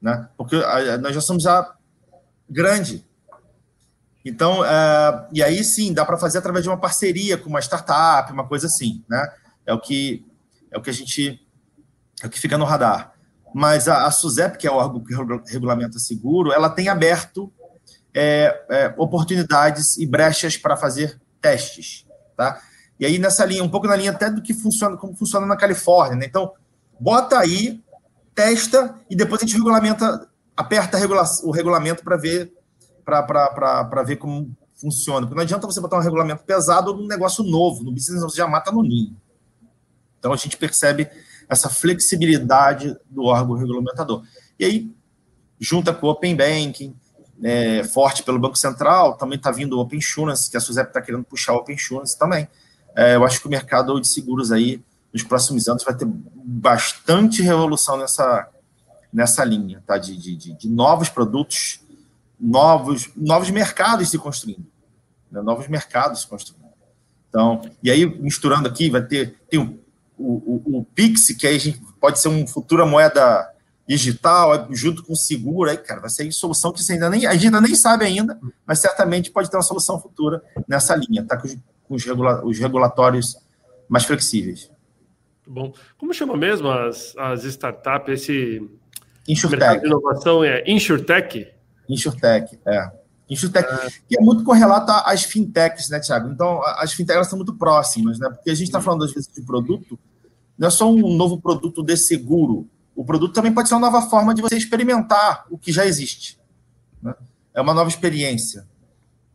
Speaker 2: né? Porque nós já somos já grande. Então, uh, e aí sim, dá para fazer através de uma parceria com uma startup, uma coisa assim, né? É o que é o que a gente é o que fica no radar. Mas a, a SUSEP, que é o órgão que regulamenta seguro, ela tem aberto é, é, oportunidades e brechas para fazer testes, tá? E aí nessa linha, um pouco na linha até do que funciona, como funciona na Califórnia, né? Então, bota aí, testa e depois a gente regulamenta, aperta regula o regulamento para ver para ver como funciona. Porque não adianta você botar um regulamento pesado num negócio novo. No business você já mata no ninho. Então a gente percebe essa flexibilidade do órgão regulamentador. E aí, junta com o Open Banking, é, forte pelo Banco Central, também está vindo o Open Insurance, que a SUSEP está querendo puxar o Open Insurance também. É, eu acho que o mercado de seguros aí, nos próximos anos, vai ter bastante revolução nessa, nessa linha, tá? de, de, de novos produtos novos, novos mercados se construindo. Né? Novos mercados se construindo. Então, e aí, misturando aqui, vai ter tem o, o, o, Pix, que aí pode ser uma futura moeda digital, junto com o seguro, aí, cara, vai ser solução que você ainda nem, a gente ainda nem sabe ainda, mas certamente pode ter uma solução futura nessa linha, tá? Com os, com os, regula, os regulatórios mais flexíveis.
Speaker 1: Bom. Como chama mesmo as, as startups, esse
Speaker 2: Insurtech. mercado
Speaker 1: de inovação é Insurtech?
Speaker 2: Insurtech, é. Insurtech, é. que é muito correlato às fintechs, né, Tiago? Então, as fintechs são muito próximas, né? Porque a gente está falando, às vezes, de produto, não é só um novo produto de seguro. O produto também pode ser uma nova forma de você experimentar o que já existe. Né? É uma nova experiência.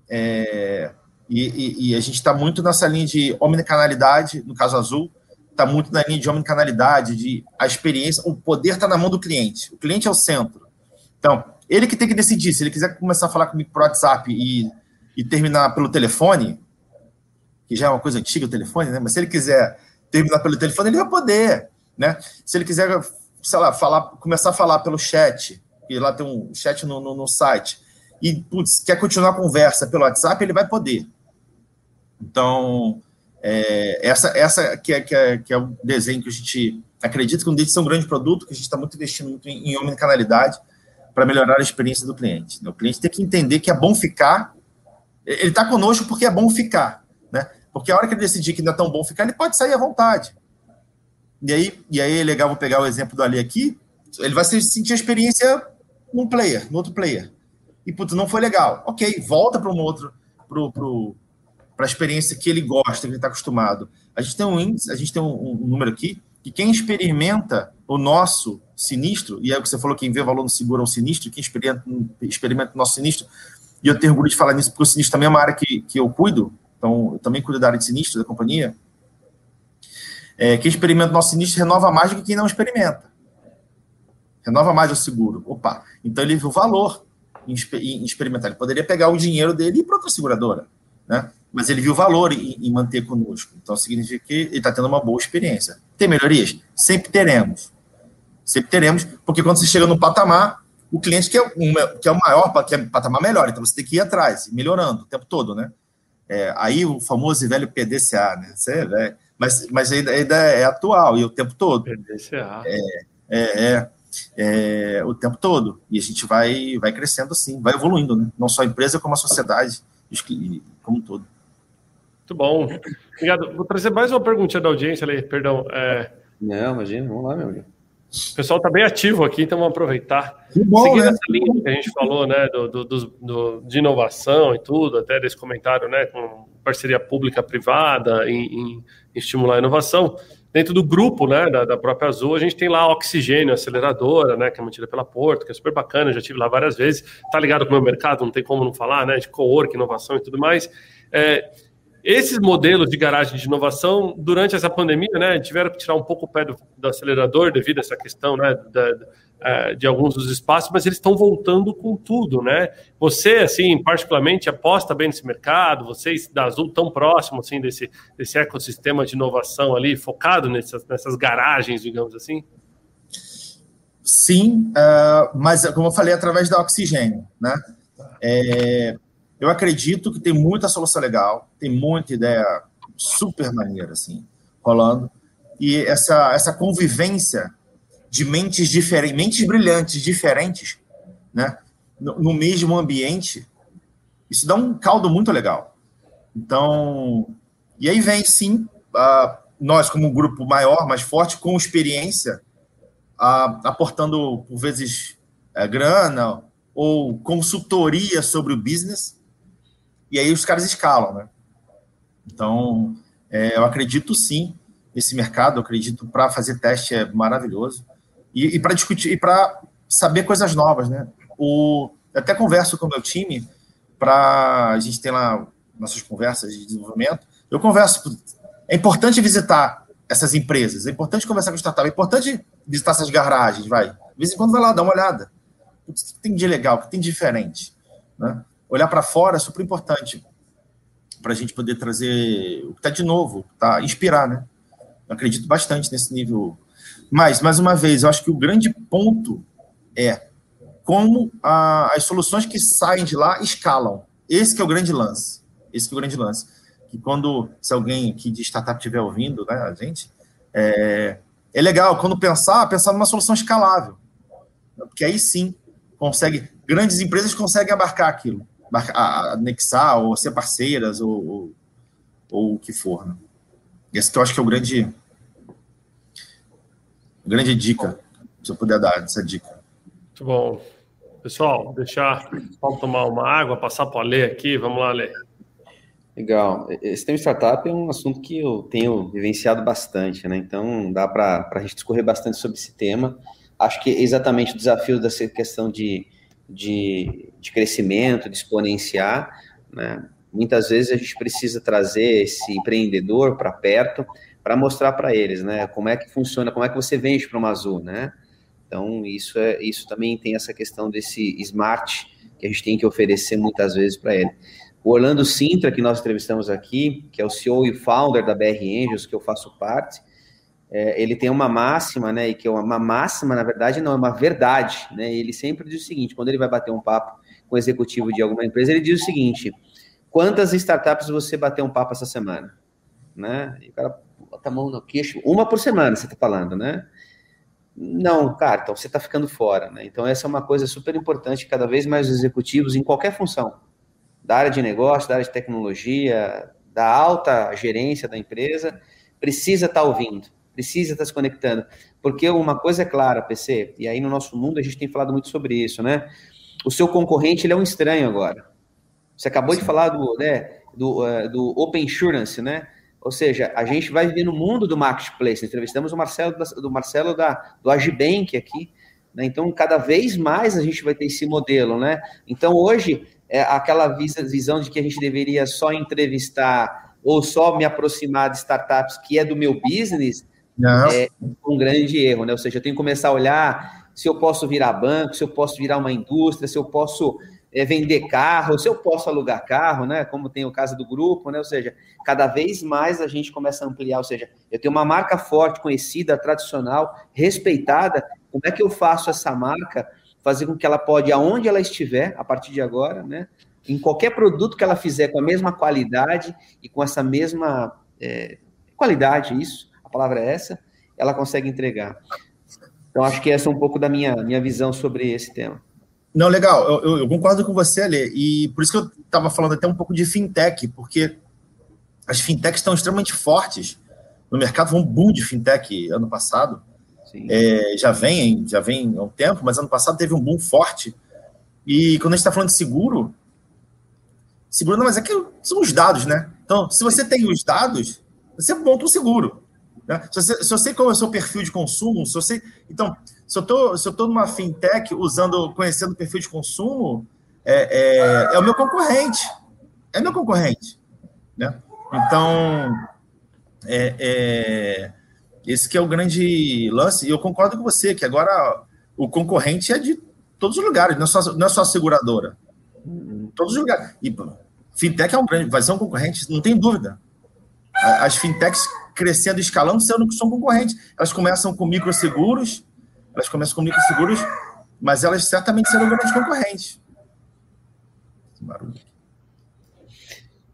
Speaker 2: É, e, e, e, a gente está muito nessa linha de omnicanalidade, no caso azul, está muito na linha de omnicanalidade, de a experiência, o poder está na mão do cliente. O cliente é o centro. Então, ele que tem que decidir. Se ele quiser começar a falar comigo por WhatsApp e, e terminar pelo telefone, que já é uma coisa antiga o telefone, né? Mas se ele quiser terminar pelo telefone, ele vai poder, né? Se ele quiser, sei lá, falar, começar a falar pelo chat, e lá tem um chat no, no, no site, e putz, quer continuar a conversa pelo WhatsApp, ele vai poder. Então, é, essa, essa que, é, que, é, que é o desenho que a gente acredita que um deles é um grande produto, que a gente está muito investindo muito em, em omnicanalidade, para melhorar a experiência do cliente. Né? O cliente tem que entender que é bom ficar. Ele está conosco porque é bom ficar, né? Porque a hora que ele decidir que não é tão bom ficar, ele pode sair à vontade. E aí, e aí é legal, vou pegar o exemplo do Ali aqui. Ele vai sentir a experiência num player, no outro player. E, putz, não foi legal. Ok, volta para um outro, para a experiência que ele gosta, que ele está acostumado. A gente tem um índice, a gente tem um, um, número aqui, que quem experimenta o nosso sinistro, e é o que você falou, quem vê valor no seguro é um sinistro, quem experimenta, experimenta o nosso sinistro, e eu tenho orgulho de falar nisso, porque o sinistro também é uma área que, que eu cuido, então eu também cuido da área de sinistro da companhia. É, quem experimenta o nosso sinistro renova mais do que quem não experimenta. Renova mais o seguro. Opa, então ele viu valor em, em experimentar. Ele poderia pegar o dinheiro dele e ir para outra seguradora, né? Mas ele viu valor em, em manter conosco. Então significa que ele está tendo uma boa experiência. Tem melhorias? Sempre teremos. Sempre teremos, porque quando você chega no patamar, o cliente quer, um, que é o maior, quer um patamar melhor, então você tem que ir atrás, melhorando o tempo todo, né? É, aí o famoso e velho PDCA, né? Você é mas, mas ainda, ainda é atual e o tempo todo. PDCA. É, é, é é, o tempo todo. E a gente vai, vai crescendo assim, vai evoluindo, né? não só a empresa, como a sociedade, como um todo.
Speaker 1: Muito bom. Obrigado. Vou trazer mais uma perguntinha da audiência ali, perdão. É...
Speaker 3: Não, imagina, vamos lá, meu amigo.
Speaker 1: O pessoal está bem ativo aqui, então vamos aproveitar. Bom, Seguindo né? essa linha que a gente falou, né, do, do, do, de inovação e tudo, até desse comentário, né, com parceria pública-privada em, em, estimular a inovação, dentro do grupo, né, da, da, própria Azul, a gente tem lá a Oxigênio, a aceleradora, né, que é mantida pela Porto, que é super bacana, já tive lá várias vezes, tá ligado com o meu mercado, não tem como não falar, né, de co-work, inovação e tudo mais. É, esses modelos de garagem de inovação, durante essa pandemia, né, tiveram que tirar um pouco o pé do, do acelerador devido a essa questão, né, da, é, de alguns dos espaços, mas eles estão voltando com tudo, né? Você, assim, particularmente, aposta bem nesse mercado, vocês da Azul tão próximo, assim, desse, desse ecossistema de inovação ali, focado nessas, nessas garagens, digamos assim?
Speaker 2: Sim, uh, mas como eu falei, através da oxigênio, né? É, eu acredito que tem muita solução legal, tem muita ideia super maneira, assim, rolando. E essa, essa convivência de mentes diferentes, mentes brilhantes diferentes, né, no, no, mesmo ambiente, isso dá um caldo muito legal. Então, e aí vem sim, nós como um grupo maior, mais forte, com experiência, aportando por vezes uh, grana ou consultoria sobre o business, e aí os caras escalam, né? Então, é, eu acredito sim nesse mercado, eu acredito para fazer teste é maravilhoso e, e para discutir e para saber coisas novas, né? O, até converso com o meu time para a gente ter lá nossas conversas de desenvolvimento. Eu converso. É importante visitar essas empresas, é importante conversar com startup, é importante visitar essas garagens, vai. De vez em quando vai lá, dá uma olhada. O que tem de legal, o que tem de diferente, né? Olhar para fora é super importante para a gente poder trazer o que está de novo, tá? inspirar, né? Eu acredito bastante nesse nível. Mas, mais uma vez, eu acho que o grande ponto é como a, as soluções que saem de lá escalam. Esse é o grande lance. Esse é o grande lance. Que quando, se alguém aqui de startup estiver ouvindo, né, a gente, é, é legal, quando pensar, pensar numa solução escalável. Porque aí sim, consegue, grandes empresas conseguem abarcar aquilo anexar ou ser parceiras ou, ou, ou o que for. Né? Esse que eu acho que é o grande grande dica, se eu puder dar essa dica.
Speaker 1: Muito bom. Pessoal, deixar o tomar uma água, passar para ler aqui. Vamos lá, ler.
Speaker 3: Legal. Esse tema startup é um assunto que eu tenho vivenciado bastante, né? Então dá para a gente discorrer bastante sobre esse tema. Acho que é exatamente o desafio dessa questão de de, de crescimento, de exponenciar, né? Muitas vezes a gente precisa trazer esse empreendedor para perto para mostrar para eles, né, como é que funciona, como é que você vende para uma Azul, né? Então, isso é isso também tem essa questão desse smart que a gente tem que oferecer muitas vezes para ele. O Orlando Sintra, que nós entrevistamos aqui, que é o CEO e founder da BR Angels, que eu faço parte, é, ele tem uma máxima, né? E que é uma máxima, na verdade, não é uma verdade, né? Ele sempre diz o seguinte: quando ele vai bater um papo com o executivo de alguma empresa, ele diz o seguinte: quantas startups você bateu um papo essa semana? Né? E o cara bota a mão no queixo, uma por semana, você está falando, né? Não, cara, então você está ficando fora, né? Então essa é uma coisa super importante, cada vez mais os executivos em qualquer função, da área de negócio, da área de tecnologia, da alta gerência da empresa, precisa estar tá ouvindo, precisa estar tá se conectando, porque uma coisa é clara, PC, e aí no nosso mundo a gente tem falado muito sobre isso, né? O seu concorrente ele é um estranho agora. Você acabou Sim. de falar do, né, do, uh, do Open Insurance, né? Ou seja, a gente vai viver no mundo do marketplace. Entrevistamos o Marcelo, do Marcelo da, do Agibank aqui. Né? Então, cada vez mais a gente vai ter esse modelo. Né? Então, hoje, é aquela visão de que a gente deveria só entrevistar ou só me aproximar de startups que é do meu business, É um grande erro. Né? Ou seja, eu tenho que começar a olhar se eu posso virar banco, se eu posso virar uma indústria, se eu posso é, vender carro, se eu posso alugar carro, né? Como tem o caso do grupo, né? Ou seja, cada vez mais a gente começa a ampliar, ou seja, eu tenho uma marca forte, conhecida, tradicional, respeitada. Como é que eu faço essa marca fazer com que ela pode, aonde ela estiver, a partir de agora, né? Em qualquer produto que ela fizer com a mesma qualidade e com essa mesma é, qualidade, isso, palavra é essa, ela consegue entregar. Então, acho que essa é um pouco da minha, minha visão sobre esse tema.
Speaker 2: Não, legal, eu, eu, eu, concordo com você, Ale, e por isso que eu estava falando até um pouco de fintech, porque as fintechs estão extremamente fortes no mercado, foi um boom de fintech ano passado, é, já vem, já vem há um tempo, mas ano passado teve um boom forte, e quando a gente está falando de seguro, seguro não, mas é que são os dados, né? Então, se você tem os dados, você monta um seguro. Né? Se, você, se sei qual é o seu perfil de consumo, se você. Então, se eu tô, se eu tô numa fintech usando, conhecendo o perfil de consumo, é, é, é o meu concorrente. É meu concorrente. Né? Então, é, é, esse que é o grande lance. E eu concordo com você, que agora o concorrente é de todos os lugares, não é só, não é só a seguradora. Todos os lugares. E fintech é um grande, vai ser um concorrente, não tem dúvida. As fintechs crescendo, escalando, sendo são concorrentes. Elas começam com microseguros, elas começam com microseguros, mas elas certamente serão grandes concorrentes.
Speaker 3: Barulho.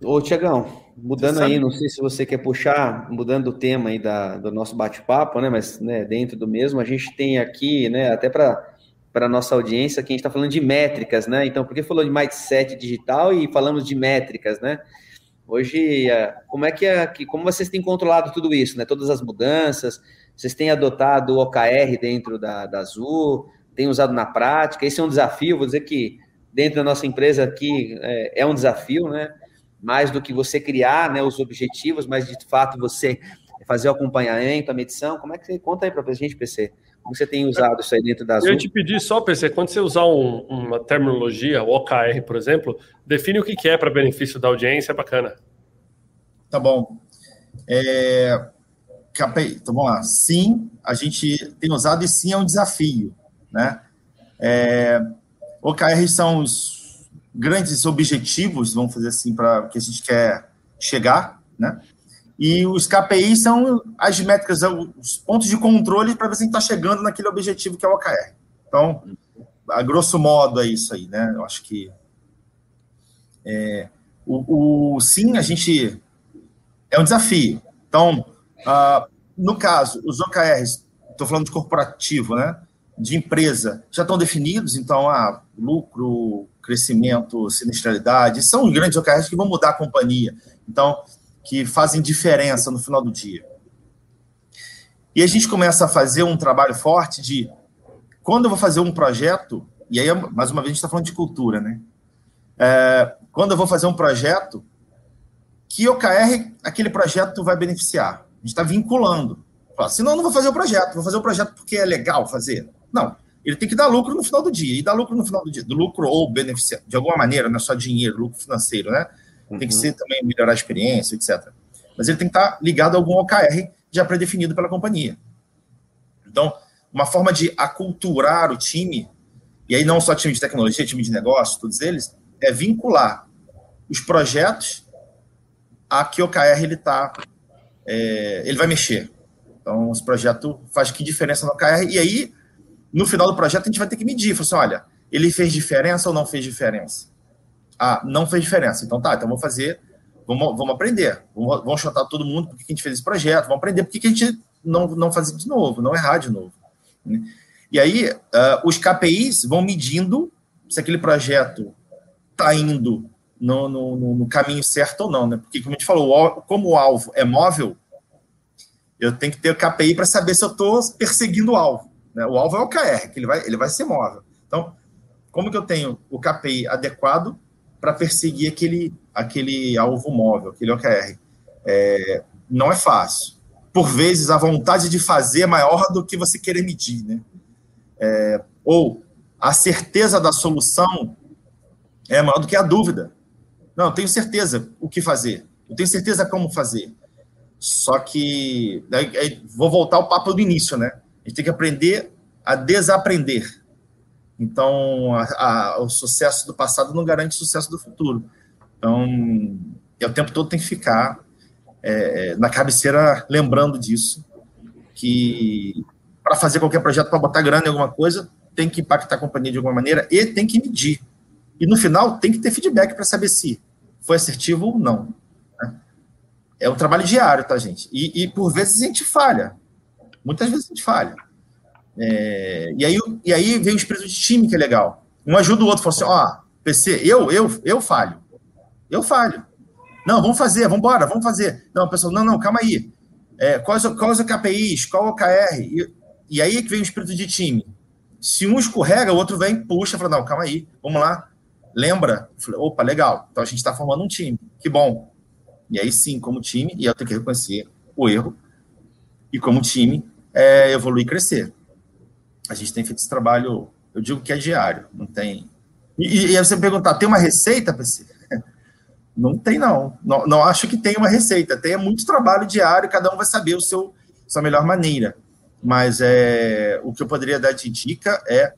Speaker 3: Ô, Tiagão, mudando aí, não sei se você quer puxar, mudando o tema aí da, do nosso bate-papo, né? Mas né, dentro do mesmo, a gente tem aqui, né, até para para a nossa audiência, que a gente está falando de métricas, né? Então, por que falou de mindset digital e falamos de métricas, né? Hoje, é, como é que é, como vocês têm controlado tudo isso, né? Todas as mudanças, vocês têm adotado o OKR dentro da, da Azul, têm usado na prática, esse é um desafio, vou dizer que dentro da nossa empresa aqui é, é um desafio, né? Mais do que você criar né, os objetivos, mas de fato você fazer o acompanhamento, a medição, como é que você conta aí para a gente, PC? Como você tem usado isso aí dentro da Azul?
Speaker 1: Eu te pedi só, PC, quando você usar um, uma terminologia, o OKR, por exemplo, define o que é para benefício da audiência, é bacana.
Speaker 2: Tá bom. É, então vamos lá. Sim, a gente tem usado e sim é um desafio, né? É, OKR são os grandes objetivos, vamos fazer assim, para que a gente quer chegar, né? E os KPI são as métricas, os pontos de controle para ver se a gente está chegando naquele objetivo que é o OKR. Então, a grosso modo é isso aí, né? Eu acho que é, o, o, sim, a gente é um desafio. Então, uh, no caso, os OKRs, estou falando de corporativo, né? De empresa, já estão definidos, então, ah, lucro, crescimento, sinistralidade, são os grandes OKRs que vão mudar a companhia. Então, que fazem diferença no final do dia. E a gente começa a fazer um trabalho forte de quando eu vou fazer um projeto, e aí, mais uma vez, a gente está falando de cultura, né? É, quando eu vou fazer um projeto, que OKR aquele projeto vai beneficiar? A gente está vinculando. Fala, senão eu não vou fazer o projeto, vou fazer o projeto porque é legal fazer. Não, ele tem que dar lucro no final do dia. E dar lucro no final do dia, do lucro ou beneficiar, de alguma maneira, não é só dinheiro, lucro financeiro, né? Uhum. Tem que ser também melhorar a experiência, etc. Mas ele tem que estar ligado a algum OKR já pré-definido pela companhia. Então, uma forma de aculturar o time, e aí não só time de tecnologia, time de negócio, todos eles, é vincular os projetos a que OKR ele está, é, ele vai mexer. Então, esse projeto faz que diferença no OKR, e aí, no final do projeto, a gente vai ter que medir, falar assim, olha, ele fez diferença ou não fez diferença? Ah, não fez diferença. Então tá, então vamos fazer, vamos, vamos aprender. Vamos, vamos chutar todo mundo porque a gente fez esse projeto, vamos aprender porque a gente não, não fazer de novo, não errar de novo. Né? E aí, uh, os KPIs vão medindo se aquele projeto está indo no, no, no, caminho certo ou não, né? Porque, como a gente falou, como o alvo é móvel, eu tenho que ter o KPI para saber se eu estou perseguindo o alvo. Né? O alvo é o KR, que ele vai, ele vai ser móvel. Então, como que eu tenho o KPI adequado para perseguir aquele, aquele alvo móvel, aquele OKR? É, não é fácil. Por vezes, a vontade de fazer é maior do que você querer medir, né? É, ou a certeza da solução é maior do que a dúvida. Não, eu tenho certeza o que fazer. Eu tenho certeza como fazer. Só que aí, aí, vou voltar ao papo do início, né? A gente tem que aprender a desaprender. Então, a, a, o sucesso do passado não garante o sucesso do futuro. Então, o tempo todo tem que ficar é, na cabeceira lembrando disso, que para fazer qualquer projeto, para botar grana em alguma coisa, tem que impactar a companhia de alguma maneira e tem que medir. E no final tem que ter feedback para saber se foi assertivo ou não. Né? É um trabalho diário, tá, gente? E, e, por vezes a gente falha. Muitas vezes a gente falha. É, e, aí, e aí vem o espírito de time, que é legal. Um ajuda o outro, fala assim: ó, PC, eu, eu, eu falho. Eu falho. Não, vamos fazer, vamos embora, vamos fazer. Não, pessoal, não, não, calma aí. É, quais, quais os KPIs, qual o KR? E, e aí que vem o espírito de time. Se um escorrega, o outro vem, puxa, fala, não, calma aí, vamos lá, Lembra? Falei, opa, legal. Então a gente está formando um time. Que bom. E aí sim, como time, e eu tenho que reconhecer o erro. E como time, é, evoluir e crescer. A gente tem feito esse trabalho, eu digo que é diário, não tem. E, e aí você perguntar, tem uma receita, PC? <laughs> Não tem, não. não. Não acho que tem uma receita. Tem muito trabalho diário, cada um vai saber o seu sua melhor maneira. Mas é, o que eu poderia dar de dica é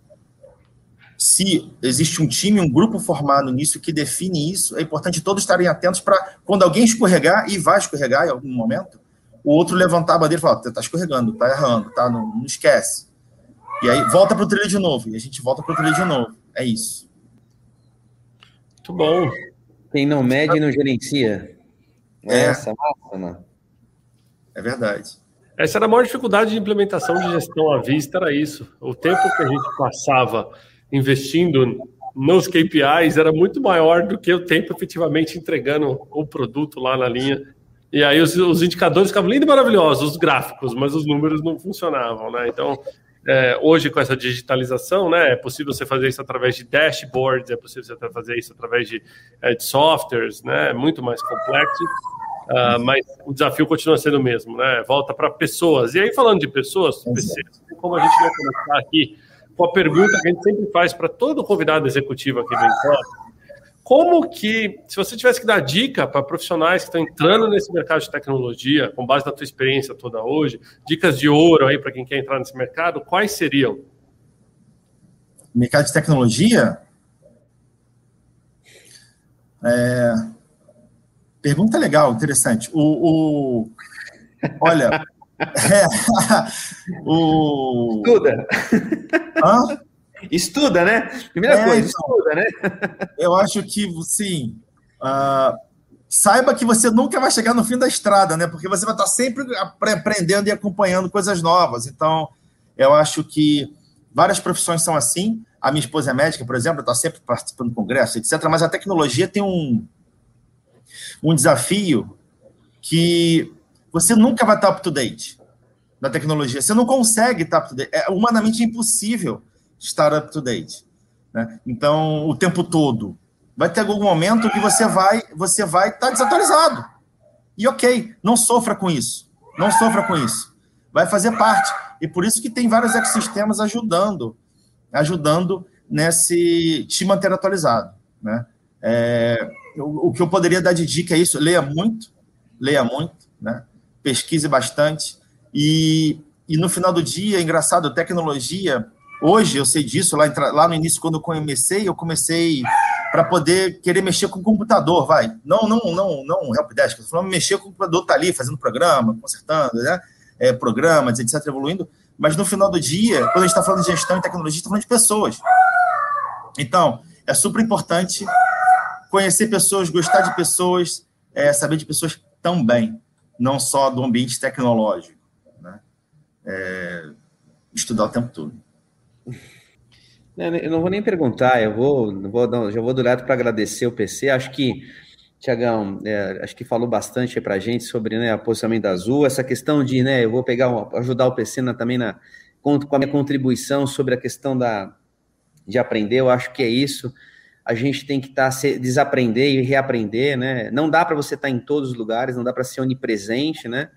Speaker 2: se existe um time, um grupo formado nisso que define isso, é importante todos estarem atentos para quando alguém escorregar, e vai escorregar em algum momento, o outro levantar a bandeira e falar: está escorregando, está errando, tá, não, não esquece. E aí volta para o trilho de novo, e a gente volta para o trilho de novo. É isso.
Speaker 3: Muito bom. Quem não mede não gerencia.
Speaker 2: É. Essa massa, mano. É verdade.
Speaker 1: Essa era a maior dificuldade de implementação de gestão à vista, era isso. O tempo que a gente passava investindo nos KPIs era muito maior do que o tempo efetivamente entregando o produto lá na linha. E aí os, os indicadores ficavam lindos e maravilhosos, os gráficos, mas os números não funcionavam, né? Então, é, hoje com essa digitalização, né, é possível você fazer isso através de dashboards, é possível você fazer isso através de, é, de softwares, né, muito mais complexo, uh, mas o desafio continua sendo o mesmo, né? Volta para pessoas. E aí falando de pessoas, como a gente vai começar aqui com a pergunta que a gente sempre faz para todo convidado executivo aqui do Encontro. Como que, se você tivesse que dar dica para profissionais que estão entrando nesse mercado de tecnologia, com base na tua experiência toda hoje, dicas de ouro aí para quem quer entrar nesse mercado, quais seriam?
Speaker 2: Mercado de tecnologia? É... Pergunta legal, interessante. O, o... Olha, <laughs> é, <laughs>
Speaker 3: o... Estuda. Hã? Estuda, né? Primeira é, coisa, então, estuda, né?
Speaker 2: Eu acho que, sim, uh, saiba que você nunca vai chegar no fim da estrada, né? Porque você vai estar sempre aprendendo e acompanhando coisas novas. Então, eu acho que várias profissões são assim. A minha esposa é médica, por exemplo, está sempre participando do congresso, etc. Mas a tecnologia tem um, um desafio que você nunca vai estar up to date na tecnologia. Você não consegue estar up to date. É humanamente impossível estar up to date. Né? Então, o tempo todo. Vai ter algum momento que você vai você vai estar desatualizado. E ok, não sofra com isso. Não sofra com isso. Vai fazer parte. E por isso que tem vários ecossistemas ajudando, ajudando nesse te manter atualizado. Né? É, o, o que eu poderia dar de dica é isso: leia muito, leia muito, né? pesquise bastante. E, e no final do dia, é engraçado, tecnologia, hoje eu sei disso, lá, lá no início, quando eu comecei, eu comecei para poder querer mexer com o computador, vai. Não, não, não, não helpdesk, eu falando mexer com o computador, tá ali fazendo programa, consertando, né? É, programas, etc., evoluindo. Mas no final do dia, quando a gente está falando de gestão e tecnologia, está falando de pessoas. Então, é super importante conhecer pessoas, gostar de pessoas, é, saber de pessoas também não só do ambiente tecnológico. Né? É, estudar o tempo todo.
Speaker 3: Eu não vou nem perguntar, eu vou, vou já vou direto para agradecer o PC. Acho que, Tiagão, é, acho que falou bastante para a gente sobre né, o posicionamento da Azul, essa questão de, né, eu vou pegar, ajudar o PC na, também na, com a minha contribuição sobre a questão da, de aprender, eu acho que é isso. A gente tem que tá, desaprender e reaprender, né? Não dá para você estar tá em todos os lugares, não dá para ser onipresente, né?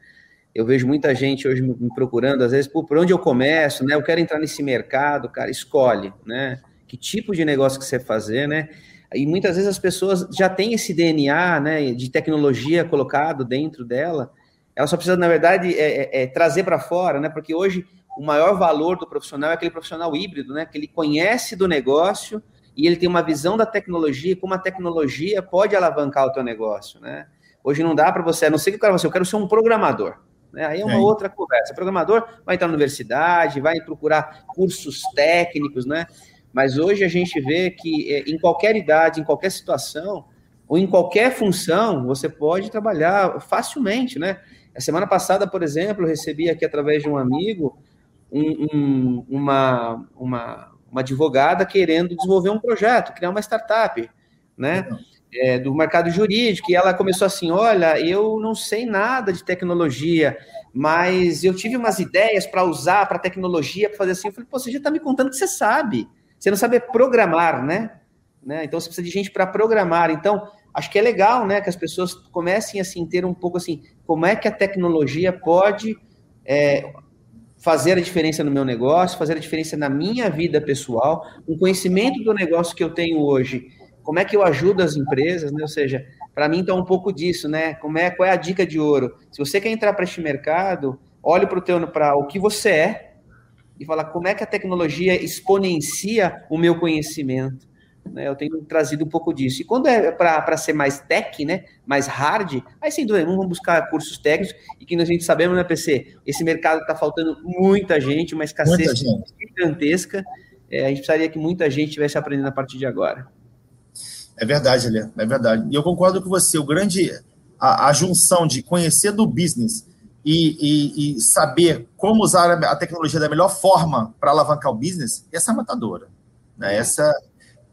Speaker 3: Eu vejo muita gente hoje me procurando, às vezes, por onde eu começo, né? Eu quero entrar nesse mercado, cara, escolhe, né? Que tipo de negócio que você fazer, né? E muitas vezes as pessoas já têm esse DNA, né, de tecnologia colocado dentro dela. Ela só precisa, na verdade, é, é, é trazer para fora, né? Porque hoje o maior valor do profissional é aquele profissional híbrido, né? Que ele conhece do negócio e ele tem uma visão da tecnologia, como a tecnologia pode alavancar o teu negócio, né? Hoje não dá para você, a não ser que o cara você, eu quero ser um programador. Né? Aí é uma é. outra conversa. O programador vai entrar na universidade, vai procurar cursos técnicos, né? Mas hoje a gente vê que é, em qualquer idade, em qualquer situação, ou em qualquer função, você pode trabalhar facilmente, né? A semana passada, por exemplo, eu recebi aqui através de um amigo um, um, uma, uma, uma advogada querendo desenvolver um projeto, criar uma startup, né? É, do mercado jurídico, e ela começou assim: olha, eu não sei nada de tecnologia, mas eu tive umas ideias para usar para tecnologia, para fazer assim. Eu falei, pô, você já está me contando que você sabe. Você não sabe programar, né? né? Então você precisa de gente para programar. Então, acho que é legal, né, que as pessoas comecem assim ter um pouco assim, como é que a tecnologia pode é, fazer a diferença no meu negócio, fazer a diferença na minha vida pessoal, o conhecimento do negócio que eu tenho hoje, como é que eu ajudo as empresas, né? Ou seja, para mim está um pouco disso, né? Como é, qual é a dica de ouro? Se você quer entrar para este mercado, olhe para o teu para o que você é e fala como é que a tecnologia exponencia o meu conhecimento. Né? Eu tenho trazido um pouco disso. E quando é para ser mais tech, né, mais hard, aí sem dúvida, vamos buscar cursos técnicos e que a gente sabemos, né, PC, esse mercado está faltando muita gente, uma escassez gigantesca. É, a gente precisaria que muita gente estivesse aprendendo a partir de agora.
Speaker 2: É verdade, Lê, é verdade. E eu concordo com você. O grande, a, a junção de conhecer do business e, e, e, saber como usar a tecnologia da melhor forma para alavancar o business, essa é matadora. Né? Essa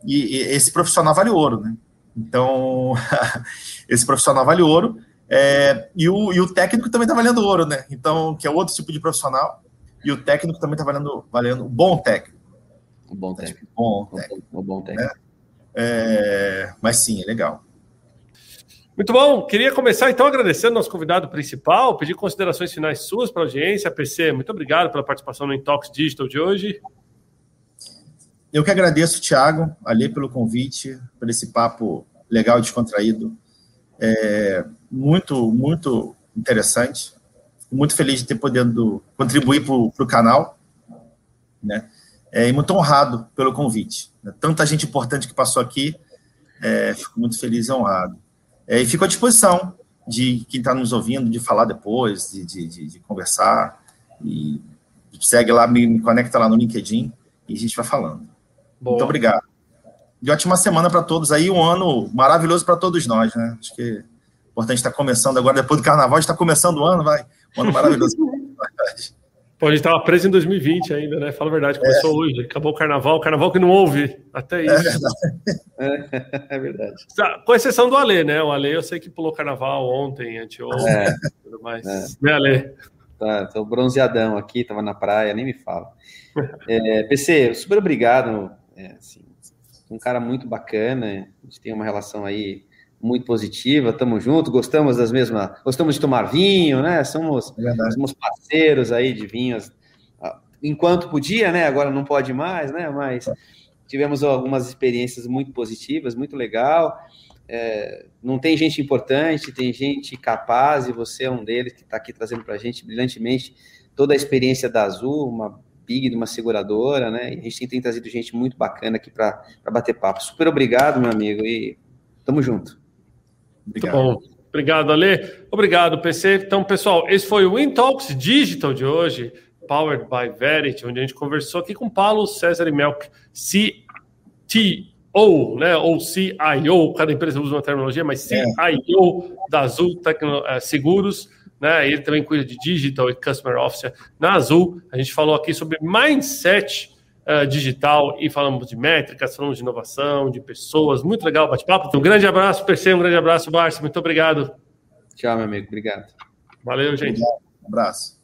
Speaker 2: e, e esse profissional vale ouro, né? Então, <laughs> esse profissional vale ouro. É, e, o, e o técnico também está valendo ouro, né? Então, que é outro tipo de profissional. E o técnico também está valendo, valendo bom técnico.
Speaker 3: Um bom técnico.
Speaker 2: Bom técnico.
Speaker 3: Um bom técnico. Né?
Speaker 2: É, mas sim, é legal.
Speaker 1: Muito bom. Queria começar então agradecendo nosso convidado principal, pedir considerações finais suas para a audiência. PC, muito obrigado pela participação no Intox Digital de hoje.
Speaker 2: Eu que agradeço, Thiago, ali pelo convite, por esse papo legal e descontraído. É, muito, muito interessante. Muito feliz de ter podido contribuir para o canal. Né? É, e muito honrado pelo convite. Né? Tanta gente importante que passou aqui, é, fico muito feliz e honrado. É, e fico à disposição de quem está nos ouvindo, de falar depois, de, de, de, de conversar. E segue lá, me, me conecta lá no LinkedIn e a gente vai falando. Boa. Muito obrigado. E ótima semana para todos aí, um ano maravilhoso para todos nós, né? Acho que é importante estar começando agora, depois do carnaval, está começando o ano, vai. Um ano maravilhoso.
Speaker 1: Pô, a gente estava preso em 2020 ainda, né? Fala a verdade, começou é. hoje, acabou o carnaval, o carnaval que não houve, até é isso. <laughs>
Speaker 3: É verdade. É, verdade.
Speaker 1: Com exceção do Ale, né? O Ale eu sei que pulou carnaval ontem, anteontem, é. tudo mais. É. Né, Ale?
Speaker 3: Tá, tô bronzeadão aqui, tava na praia, nem me fala. É, PC, super obrigado é, assim, um cara muito bacana, a gente tem uma relação aí muito positiva, estamos juntos, gostamos das mesmas, gostamos de tomar vinho, né? Somos, é somos parceiros aí de vinhos, ah, enquanto podia, né? Agora não pode mais, né? Mas tivemos algumas experiências muito positivas, muito legal. É, não tem gente importante, tem gente capaz, e você é um deles que está aqui trazendo para a gente brilhantemente toda a experiência da Azul, uma big de uma seguradora, né? E a gente tem trazido gente muito bacana aqui para bater papo. Super obrigado, meu amigo, e tamo junto.
Speaker 1: Obrigado. Muito bom. Obrigado, Ale. Obrigado, PC. Então, pessoal, esse foi o Intalks Digital de hoje, powered by Verity, onde a gente conversou aqui com Paulo César e Melk, CTO, né, ou CIO, cada empresa usa uma terminologia, mas CIO é. da Azul Tecno, eh, Seguros, né? Ele também cuida de Digital e Customer Officer na Azul. A gente falou aqui sobre mindset uh, digital e falamos de métricas, falamos de inovação, de pessoas. Muito legal o bate-papo. Um grande abraço, PC, um grande abraço, Barça. Muito obrigado.
Speaker 3: Tchau, meu amigo. Obrigado.
Speaker 1: Valeu, gente.
Speaker 2: Um abraço.